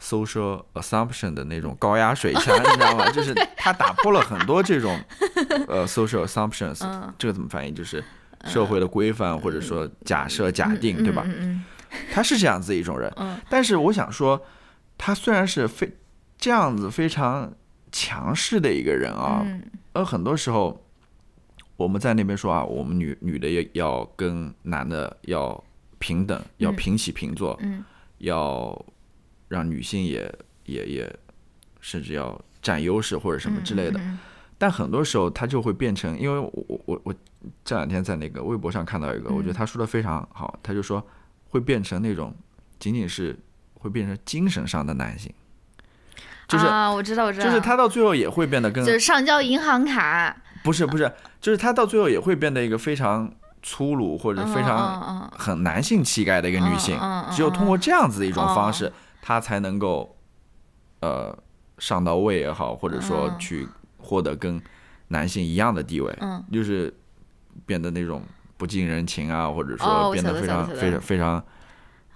B: Social assumption 的那种高压水枪，你知道吗？就是他打破了很多这种呃 social assumptions，、
A: 嗯。
B: 这个怎么翻译？就是社会的规范或者说假设、假定，对吧？他是这样子一种人，
A: 嗯。
B: 但是我想说，他虽然是非这样子非常强势的一个人啊，
A: 嗯。
B: 而很多时候我们在那边说啊，我们女女的要要跟男的要平等，要
A: 嗯
B: 平起平坐，
A: 嗯。
B: 要让女性也也也甚至要占优势或者什么之类的。
A: 嗯
B: 但很多时候他就会变成，因为我我我我这两天在那个微博上看到一个，我觉得他说的非常好，他就说会变成那种仅仅是会变成精神上的男性，就是、
A: 啊，我知道我知道，
B: 就是他到最后也会变得跟
A: 就是上交银行卡，
B: 不是不是，就是他到最后也会变得一个非常粗鲁或者非常很男性气概的一个女性只有通过这样子的一种方
A: 哦。
B: 式，她才能够呃上到位也好，或者说
A: 嗯。
B: 去获得跟男性一样的地位，
A: 嗯。
B: 就是变得那种不近人情啊，或者
A: 哦
B: 说变得非常非常非常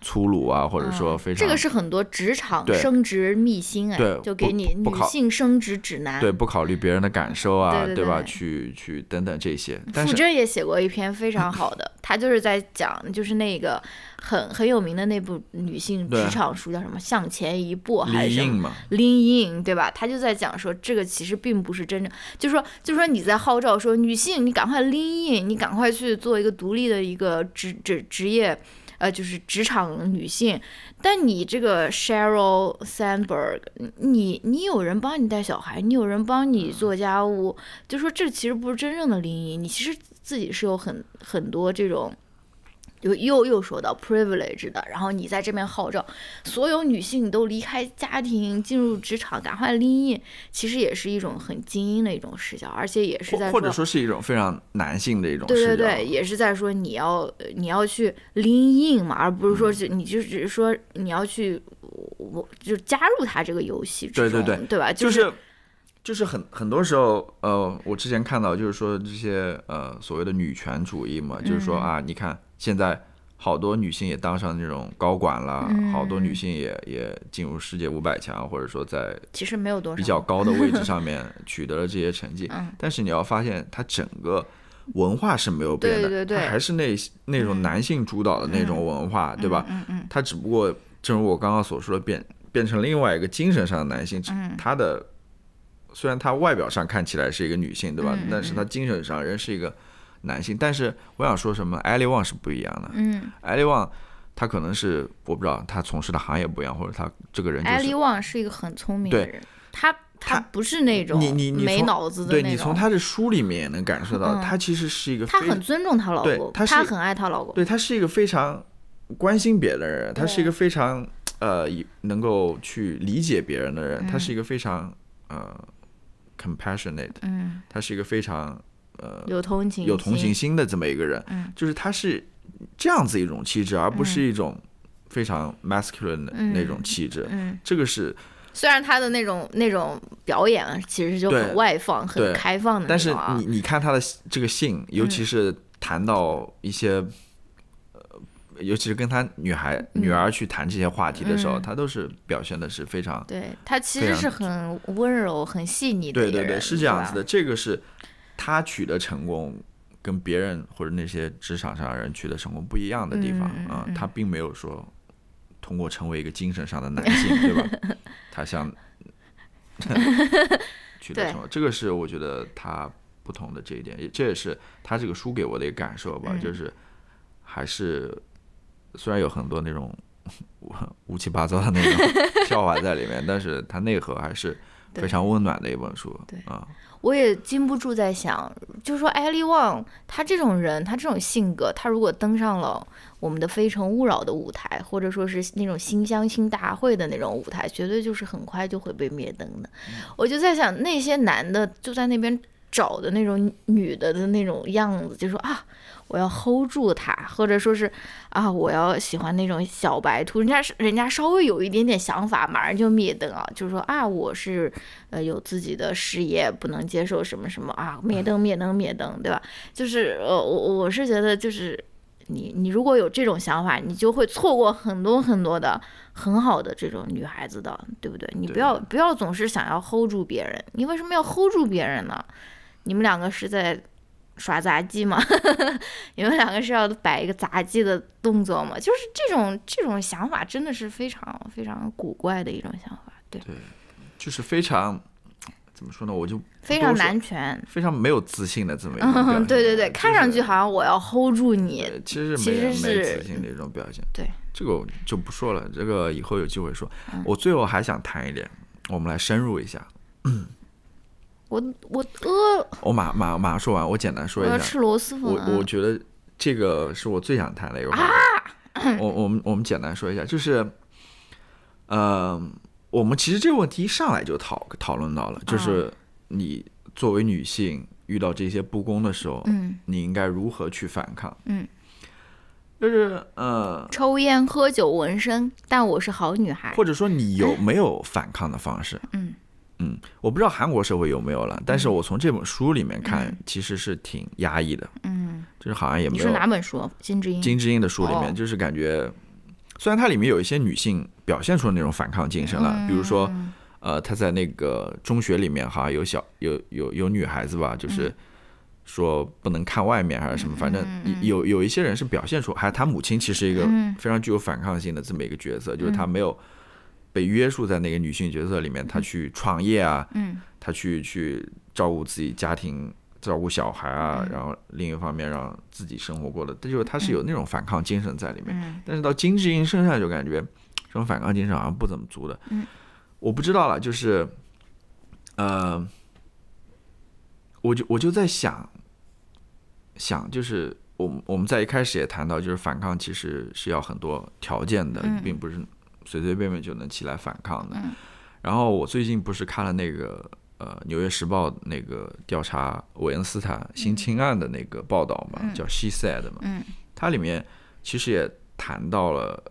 B: 粗鲁啊，或者说
A: 嗯
B: 非常
A: 这个是很多职场升职秘辛哎，
B: 对
A: 就给你女性升职指南。
B: 对不考虑别人的感受啊，吧？
A: 对对对
B: 去去等等这些，但
A: 傅
B: 是
A: 真也写过一篇非常好的，他就是在讲，就是那个很很有名的那部女性职场书叫什么《向前一步》还是什么？，lean in，对吧？他就在讲说，这个其实并不是真正，就说就说你在号召说女性，你赶快 lean in，你赶快去做一个独立的一个职职职业，呃，就是职场女性。但你这个 Sheryl Sandberg，你你有人帮你带小孩，你有人帮你做家务，就说这其实不是真正的 lean in，你其实自己是有很很多这种。又又又说到 privilege 的，然后你在这边号召所有女性都离开家庭进入职场，赶快 lin in，，其实也是一种很精英的一种视角，而且也是在
B: 或或者说是一种非常男性的一种
A: 对
B: 视角，
A: 对对对，也是在说你要呃你要去 lin in 嘛，而不是说
B: 嗯
A: 就你就只是说你要去我就加入他这个游戏之中，
B: 对对对
A: 对吧？
B: 就是是就是很很多时候，呃，我之前看到就是说这些呃所谓的女权主义嘛，就是说
A: 嗯
B: 啊，你看现在好多女性也当上那种高管了，好多女性也也进入世界五百强，或者说在
A: 其实没有多少。
B: 比较高的位置上面取得了这些成绩。
A: 嗯。
B: 但是你要发现，它整个文化是没有变的，
A: 对对对。
B: 它还是那那种男性主导的那种文化，对吧？
A: 嗯嗯
B: 它只不过正如我刚刚所说的变变成另外一个精神上的男性，
A: 嗯。
B: 他的虽然他外表上看起来是一个女性，对吧？但是他精神上仍是一个男性。但是我想说什么，艾利旺是不一样的。
A: 嗯，
B: 艾利旺他可能是我不知道他从事的行业不一样，或者他这个人就
A: 艾利
B: 是。
A: 旺是一个很聪明的人，他他
B: 他
A: 不是那种
B: 你你你
A: 没脑子的
B: 对你从他的书里面也能感受到，
A: 嗯
B: 他其实是一个非
A: 他很尊重她老公，
B: 对他是
A: 她很爱她老公，
B: 对他是一个非常关心别的人，他是一个非常呃以能够去理解别人的人，他是一个非常呃 compassionate，
A: 嗯，
B: 他是一个非常呃
A: 有同情
B: 有同情
A: 心，
B: 的这么一个人，
A: 嗯。
B: 就是他是这样子一种气质，而不是一种非常 masculine 的那种气质。
A: 嗯，
B: 这个是，
A: 虽然他的那种那种表演啊其实就很外放、很开放的
B: 但是你你看他的这个性，尤其是谈到一些。呃，尤其是跟他女孩、女儿去谈这些话题的时候，
A: 嗯。
B: 他都是表现的是非常
A: 对他其实是很温柔、很细腻的
B: 对对对，是这样子的。。这个是他取得成功，跟别人或者那些职场上的人取得成功不一样的地方啊、
A: 嗯
B: 他并没有说通过成为一个精神上的男性，对吧？他想 取得成功，这个是我觉得他不同的这一点，也这也是他这个书给我的一个感受吧，
A: 嗯。
B: 就是还是虽然有很多那种乌七八糟的那种 笑话在里面，但是它内核还是非常温暖的一本书。
A: 对。
B: 啊，
A: 我也禁不住在想，就说艾利旺他这种人，他这种性格，他如果登上了我们的《非诚勿扰》的舞台，或者说是那种新相亲大会的那种舞台，绝对就是很快就会被灭灯的。我就在想，那些男的就在那边找的那种女的的那种样子，就说啊，我要 hold 住她，或者说是啊，我要喜欢那种小白兔，人家是人家稍微有一点点想法，马上就灭灯啊，就是说啊，我是呃有自己的事业，不能接受什么什么啊，灭灯灭灯灭灯，对吧？就是呃，我我是觉得就是。你你如果有这种想法，你就会错过很多很多的很好的这种女孩子的，对不对？你不要不要总是想要 hold 住别人，你为什么要 hold 住别人呢？你们两个是在耍杂技吗？你们两个是要摆一个杂技的动作吗？就是这种这种想法真的是非常非常古怪的一种想法，对，对
B: 就是非常怎么说呢？我就
A: 非常男权。
B: 非常没有自信的这么一 种
A: 对对对，
B: 就是
A: 看上去好像我要 hold 住你，
B: 其实
A: 其
B: 没没
A: 实是
B: 自信的一种表现。
A: 对，
B: 这个我就不说了，这个以后有机会说。
A: 嗯
B: 我最后还想谈一点，我们来深入一下。
A: 我我呃，
B: 我马马马上说完，我简单说一下。
A: 我要吃螺蛳粉
B: 我
A: 啊。
B: 我觉得这个是我最想谈的一个话题。我我们我们简单说一下，就是，呃，我们其实这个问题一上来就讨讨论到了，就是你作为女性遇到这些不公的时候，
A: 嗯
B: 你应该如何去反抗？
A: 嗯，
B: 就是呃，
A: 抽烟喝酒纹身，但我是好女孩。
B: 或者说你有 没有反抗的方式？
A: 嗯
B: 嗯，我不知道韩国社会有没有了，但是我从这本书里面看，
A: 嗯。
B: 其实是挺压抑的，
A: 嗯，
B: 就是好像也没
A: 你说
B: 有
A: 哪本书？金智英。
B: 金智英的书里面，
A: 哦。
B: 就是感觉，虽然它里面有一些女性表现出那种反抗精神了，比如说，
A: 嗯
B: 呃，她在那个中学里面，好像有小有有有女孩子吧，就是
A: 嗯。
B: 说不能看外面还是什么，反正有有一些人是表现出，还有她母亲其实一个
A: 嗯。
B: 非常具有反抗性的这么一个角色，就是她没有被约束在那个女性角色里面，她去创业啊，
A: 嗯
B: 她去去照顾自己家庭。照顾小孩啊，
A: 嗯
B: 然后另一方面让自己生活过的，这就是她是有那种反抗精神在里面。
A: 嗯
B: 但是到金智英身上就感觉这种反抗精神好像不怎么足的。
A: 嗯，
B: 我不知道了，就是，呃，我就我就在想，想就是我们我们在一开始也谈到，就是反抗其实是要很多条件的，
A: 嗯
B: 并不是随随便便就能起来反抗的。
A: 嗯。
B: 然后我最近不是看了那个呃《纽约时报》那个调查韦恩斯坦性侵案的那个报道嘛，
A: 嗯。
B: 叫《She Said》嘛，
A: 嗯。
B: 它里面其实也谈到了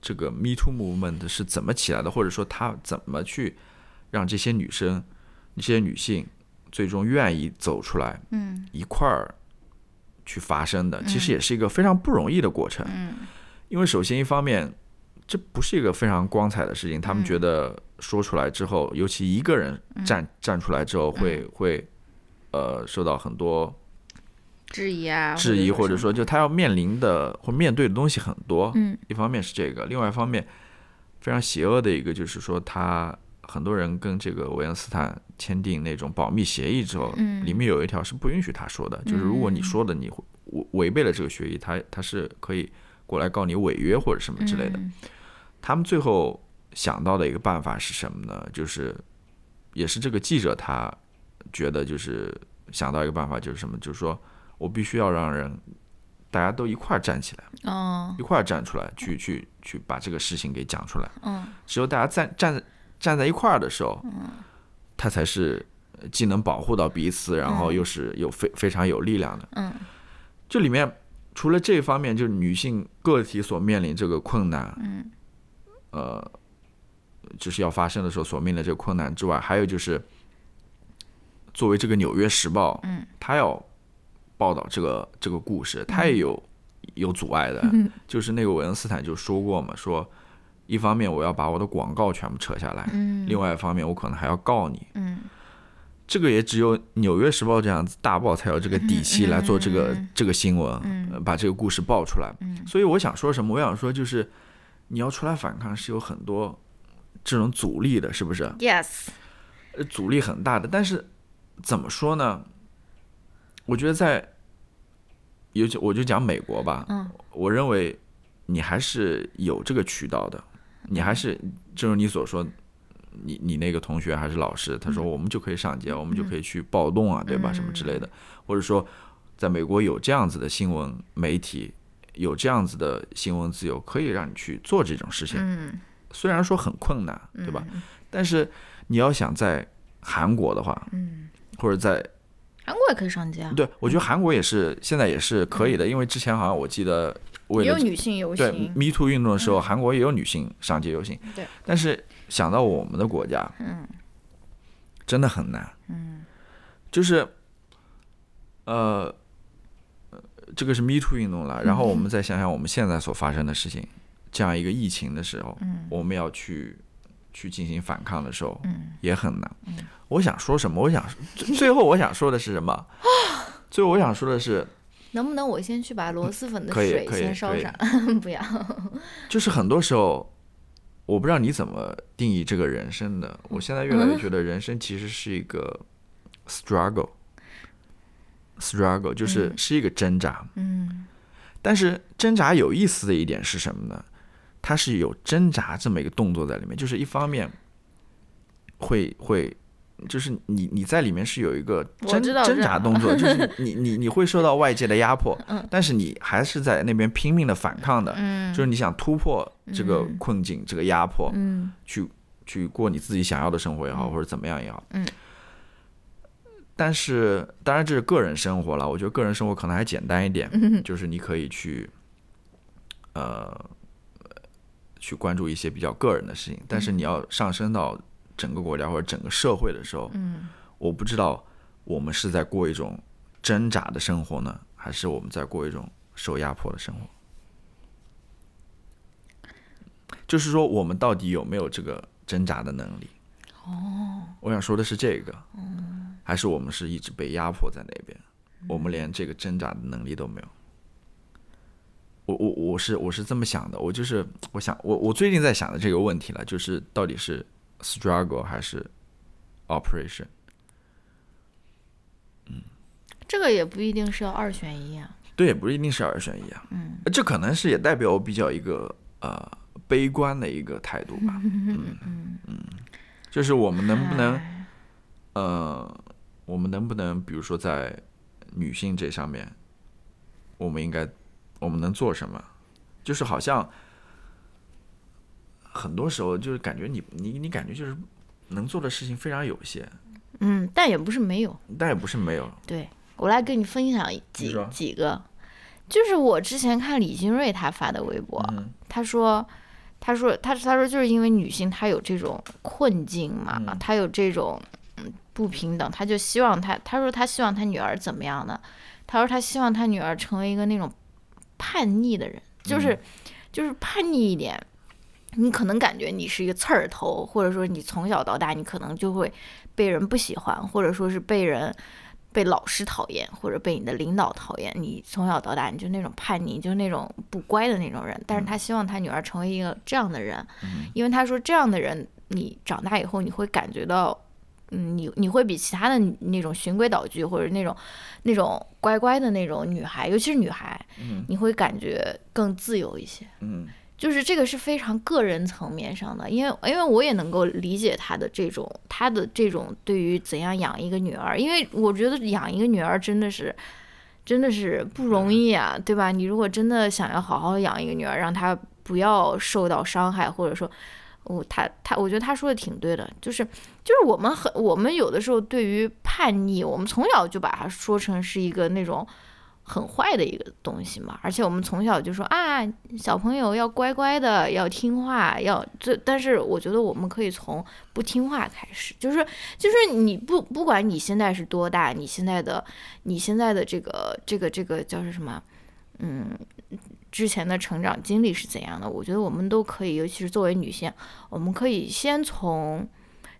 B: 这个 Me Too movement 是怎么起来的，或者说它怎么去让这些女生、这些女性最终愿意走出来
A: 嗯。
B: 一块儿去发生的，其实也是一个非常不容易的过程。
A: 嗯。
B: 因为首先一方面，这不是一个非常光彩的事情，他们
A: 嗯。
B: 觉得说出来之后，尤其一个人站站出来之后会，会呃受到很多
A: 质疑啊，
B: 质疑，或者说就他要面临的或面对的东西很多。
A: 嗯。
B: 一方面是这个，另外一方面非常邪恶的一个就是说，他很多人跟这个韦恩斯坦签订那种保密协议之后，
A: 嗯。
B: 里面有一条是不允许他说的，就是如果你说的你违违背了这个协议，他他是可以过来告你违约或者什么之类的。
A: 嗯
B: 他们最后想到的一个办法是什么呢？就是也是这个记者他觉得就是想到一个办法就是什么，就是说我必须要让人大家都一块儿站起来，
A: 哦。
B: 一块儿站出来，去去去把这个事情给讲出来。
A: 嗯。
B: 只有大家站站站在一块儿的时候，他才是既能保护到彼此，然后又是有非非常有力量的。
A: 嗯。
B: 这里面除了这一方面，就是女性个体所面临这个困难，
A: 嗯
B: 呃，就是要发生的时候所面临的这个困难之外，还有就是作为这个《纽约时报》，
A: 嗯，
B: 他要报道这个这个故事，他也有有阻碍的，
A: 嗯
B: 就是那个韦恩斯坦就说过嘛，说一方面我要把我的广告全部撤下来，
A: 嗯
B: 另外一方面我可能还要告你，
A: 嗯。
B: 这个也只有《纽约时报》这样子大报才有这个底气来做这个、
A: 嗯。
B: 这个新闻，
A: 嗯。
B: 呃把这个故事爆出来。
A: 嗯。
B: 所以我想说什么？我想说就是你要出来反抗是有很多这种阻力的，是不是
A: ？，yes，
B: 呃阻力很大的。但是怎么说呢？我觉得在，尤其我就讲美国吧，
A: 嗯
B: 我认为你还是有这个渠道的，你还是正如你所说。你你那个同学还是老师，他说我们就可以上街，我们就可以去暴动啊，对吧？什么之类的，或者说，在美国有这样子的新闻媒体，有这样子的新闻自由，可以让你去做这种事情。
A: 嗯
B: 虽然说很困难，对吧？但是你要想在韩国的话，
A: 嗯，
B: 或者在
A: 韩国也可以上街啊，
B: 对我觉得韩国也是现在也是可以的，因为之前好像我记得为
A: 也有女性游
B: 对
A: 行
B: ，Me Too 运动的时候，韩国也有女性上街游行。
A: 对，
B: 但是想到我们的国家，
A: 嗯
B: 真的很难。
A: 嗯
B: 就是，呃，呃这个是 Me Too 运动了，然后我们再想想我们现在所发生的事情，这样一个疫情的时候，
A: 嗯
B: 我们要去去进行反抗的时候，
A: 嗯
B: 也很难。我想说什么？我想最最后我想说的是什么？最后我想说的是，
A: 能不能我先去把螺蛳粉的水先烧上？不要，
B: 就是很多时候，我不知道你怎么定义这个人生的。我现在越来越觉得人生其实是一个 struggle。Struggle 就是是一个挣扎，
A: 嗯。
B: 但是挣扎有意思的一点是什么呢？它是有挣扎这么一个动作在里面，就是一方面会会，就是你你在里面是有一个
A: 我
B: 挣挣扎动作，就是你你你会受到外界的压迫，
A: 嗯。
B: 但是你还是在那边拼命的反抗的，
A: 嗯。
B: 就是你想突破这个
A: 嗯。
B: 困境、这个压迫，
A: 嗯。
B: 去去过你自己想要的生活也好，或者怎么样也好。
A: 嗯。
B: 但是，当然这是个人生活了。我觉得个人生活可能还简单一点，
A: 嗯
B: 就是你可以去，呃，去关注一些比较个人的事情。但是你要上升到整个国家或者整个社会的时候，
A: 嗯
B: 我不知道我们是在过一种挣扎的生活呢，还是我们在过一种受压迫的生活。就是说，我们到底有没有这个挣扎的能力？哦，我想说的是这个，还是我们是一直被压迫在那边，我们连这个挣扎的能力都没有。我我我是我是这么想的，我就是我想我我最近在想的这个问题了，就是到底是 struggle 还是 operation？
A: 这个也不一定是要二选一啊。
B: 对，不一定是二选一啊。
A: 嗯，
B: 这可能是也代表我比较一个呃悲观的一个态度吧。嗯嗯，就是我们能不能呃，我们能不能比如说在女性这上面，我们应该我们能做什么？就是好像很多时候就是感觉你你你感觉就是能做的事情非常有限，
A: 嗯，但也不是没有。
B: 但也不是没有。
A: 对我来跟你分享几几个，就是我之前看李金瑞他发的微博，
B: 嗯
A: 他说，他说他他说就是因为女性她有这种困境嘛，
B: 嗯
A: 她有这种嗯不平等，他就希望他他说他希望他女儿怎么样呢？他说他希望他女儿成为一个那种叛逆的人，就是、
B: 嗯
A: 就是叛逆一点。你可能感觉你是一个刺儿头，或者说你从小到大你可能就会被人不喜欢，或者说是被人被老师讨厌，或者被你的领导讨厌。你从小到大你就那种叛逆，就是那种不乖的那种人。但是他希望他女儿成为一个这样的人，因为他说这样的人，你长大以后你会感觉到。嗯，你你会比其他的那种循规蹈矩或者那种那种乖乖的那种女孩，尤其是女孩，
B: 嗯
A: 你会感觉更自由一些。
B: 嗯
A: 就是这个是非常个人层面上的，因为因为我也能够理解她的这种她的这种对于怎样养一个女儿，因为我觉得养一个女儿真的是真的是不容易啊，对吧？你如果真的想要好好养一个女儿，让她不要受到伤害，或者说，我他他，我觉得他说的挺对的，就是就是我们很我们有的时候对于叛逆，我们从小就把它说成是一个那种。很坏的一个东西嘛，而且我们从小就说啊，小朋友要乖乖的，要听话，要这。但是我觉得我们可以从不听话开始，就是就是你不不管你现在是多大，你现在的你现在的这个这个这个叫是什么，嗯，之前的成长经历是怎样的？我觉得我们都可以，尤其是作为女性，我们可以先从，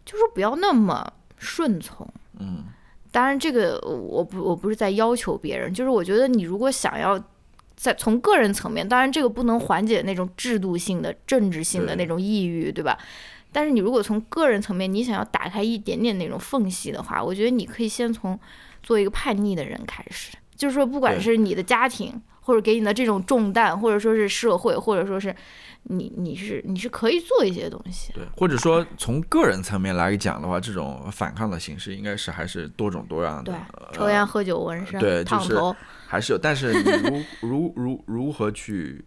A: 就是不要那么顺从，
B: 嗯。
A: 当然，这个我不我不是在要求别人，就是我觉得你如果想要在从个人层面，当然这个不能缓解那种制度性的、政治性的那种抑郁，对吧？但是你如果从个人层面，你想要打开一点点那种缝隙的话，我觉得你可以先从做一个叛逆的人开始，就是说，不管是你的家庭，或者给你的这种重担，或者说是社会，或者说是。你你是你是可以做一些东西，
B: 对，或者说从个人层面来讲的话，这种反抗的形式应该是还是多种多样的。
A: 对，抽烟喝酒纹身，
B: 对，
A: 烫头，
B: 还是有。但是如如如如何去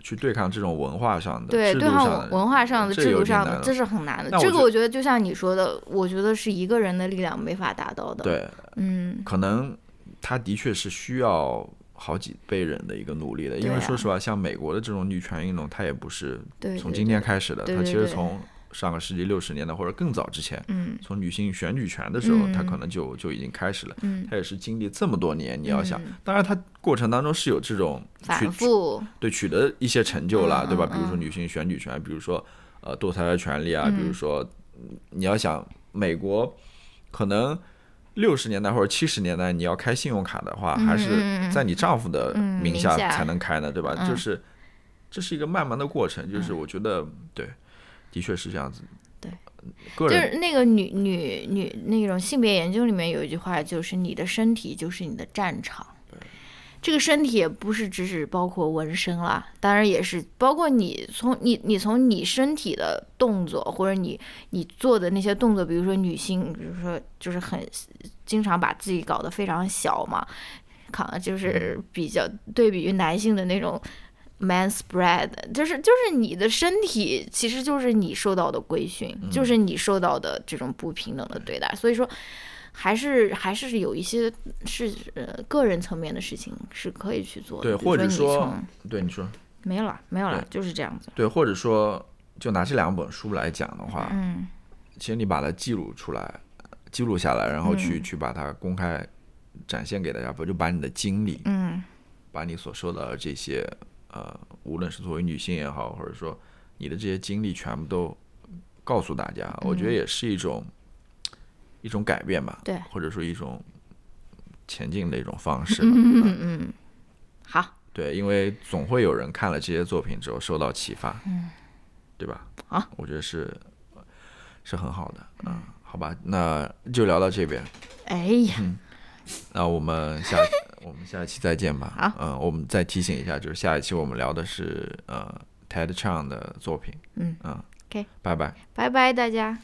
B: 去对抗这种文化上的、
A: 对，对抗文化上的、制度上
B: 的，
A: 这是很难的。这个我觉得就像你说的，我觉得是一个人的力量没法达到的。
B: 对，
A: 嗯，
B: 可能他的确是需要。好几辈人的一个努力的，因为说实话，像美国的这种女权运动，它也不是从今天开始的，它其实从上个世纪六十年代或者更早之前，从女性选举权的时候，它可能就就已经开始了。它也是经历这么多年，你要想，当然它过程当中是有这种
A: 反复，
B: 对取得一些成就了，对吧？比如说女性选举权，比如说呃堕胎的权利啊，比如说你要想美国可能。六十年代或者七十年代，你要开信用卡的话，还是在你丈夫的名下才能开呢，对吧？就是这是一个慢慢的过程，就是我觉得对，的确是这样子。
A: 对，就是那个女女女那种性别研究里面有一句话，就是你的身体就是你的战场。这个身体也不是只是包括纹身啦，当然也是包括你从你你从你身体的动作或者你你做的那些动作，比如说女性，比如说就是很经常把自己搞得非常小嘛，看就是比较对比于男性的那种 man spread，就是就是你的身体其实就是你受到的规训，就是你受到的这种不平等的对待，所以说。还是还是有一些是呃个人层面的事情是可以去做的，
B: 对，或者
A: 说，
B: 对你说，
A: 没有了，没有了，就是这样子。
B: 对，或者说，就拿这两本书来讲的话，
A: 嗯，
B: 其实你把它记录出来，记录下来，然后去去把它公开展现给大家，不就把你的经历，
A: 嗯，
B: 把你所受到的这些呃，无论是作为女性也好，或者说你的这些经历全部都告诉大家，我觉得也是一种。一种改变吧，
A: 对，
B: 或者说一种前进的一种方式。
A: 嗯嗯，好。
B: 对，因为总会有人看了这些作品之后受到启发，
A: 嗯，
B: 对吧？
A: 好，
B: 我觉得是是很好的。嗯，好吧，那就聊到这边。
A: 哎呀，
B: 那我们下 我们下一期再见吧。
A: 好，
B: 嗯，我们再提醒一下，就是下一期我们聊的是呃 Ted Chang 的作品。
A: 嗯
B: 嗯
A: ，OK，
B: 拜拜，
A: 拜拜，大家。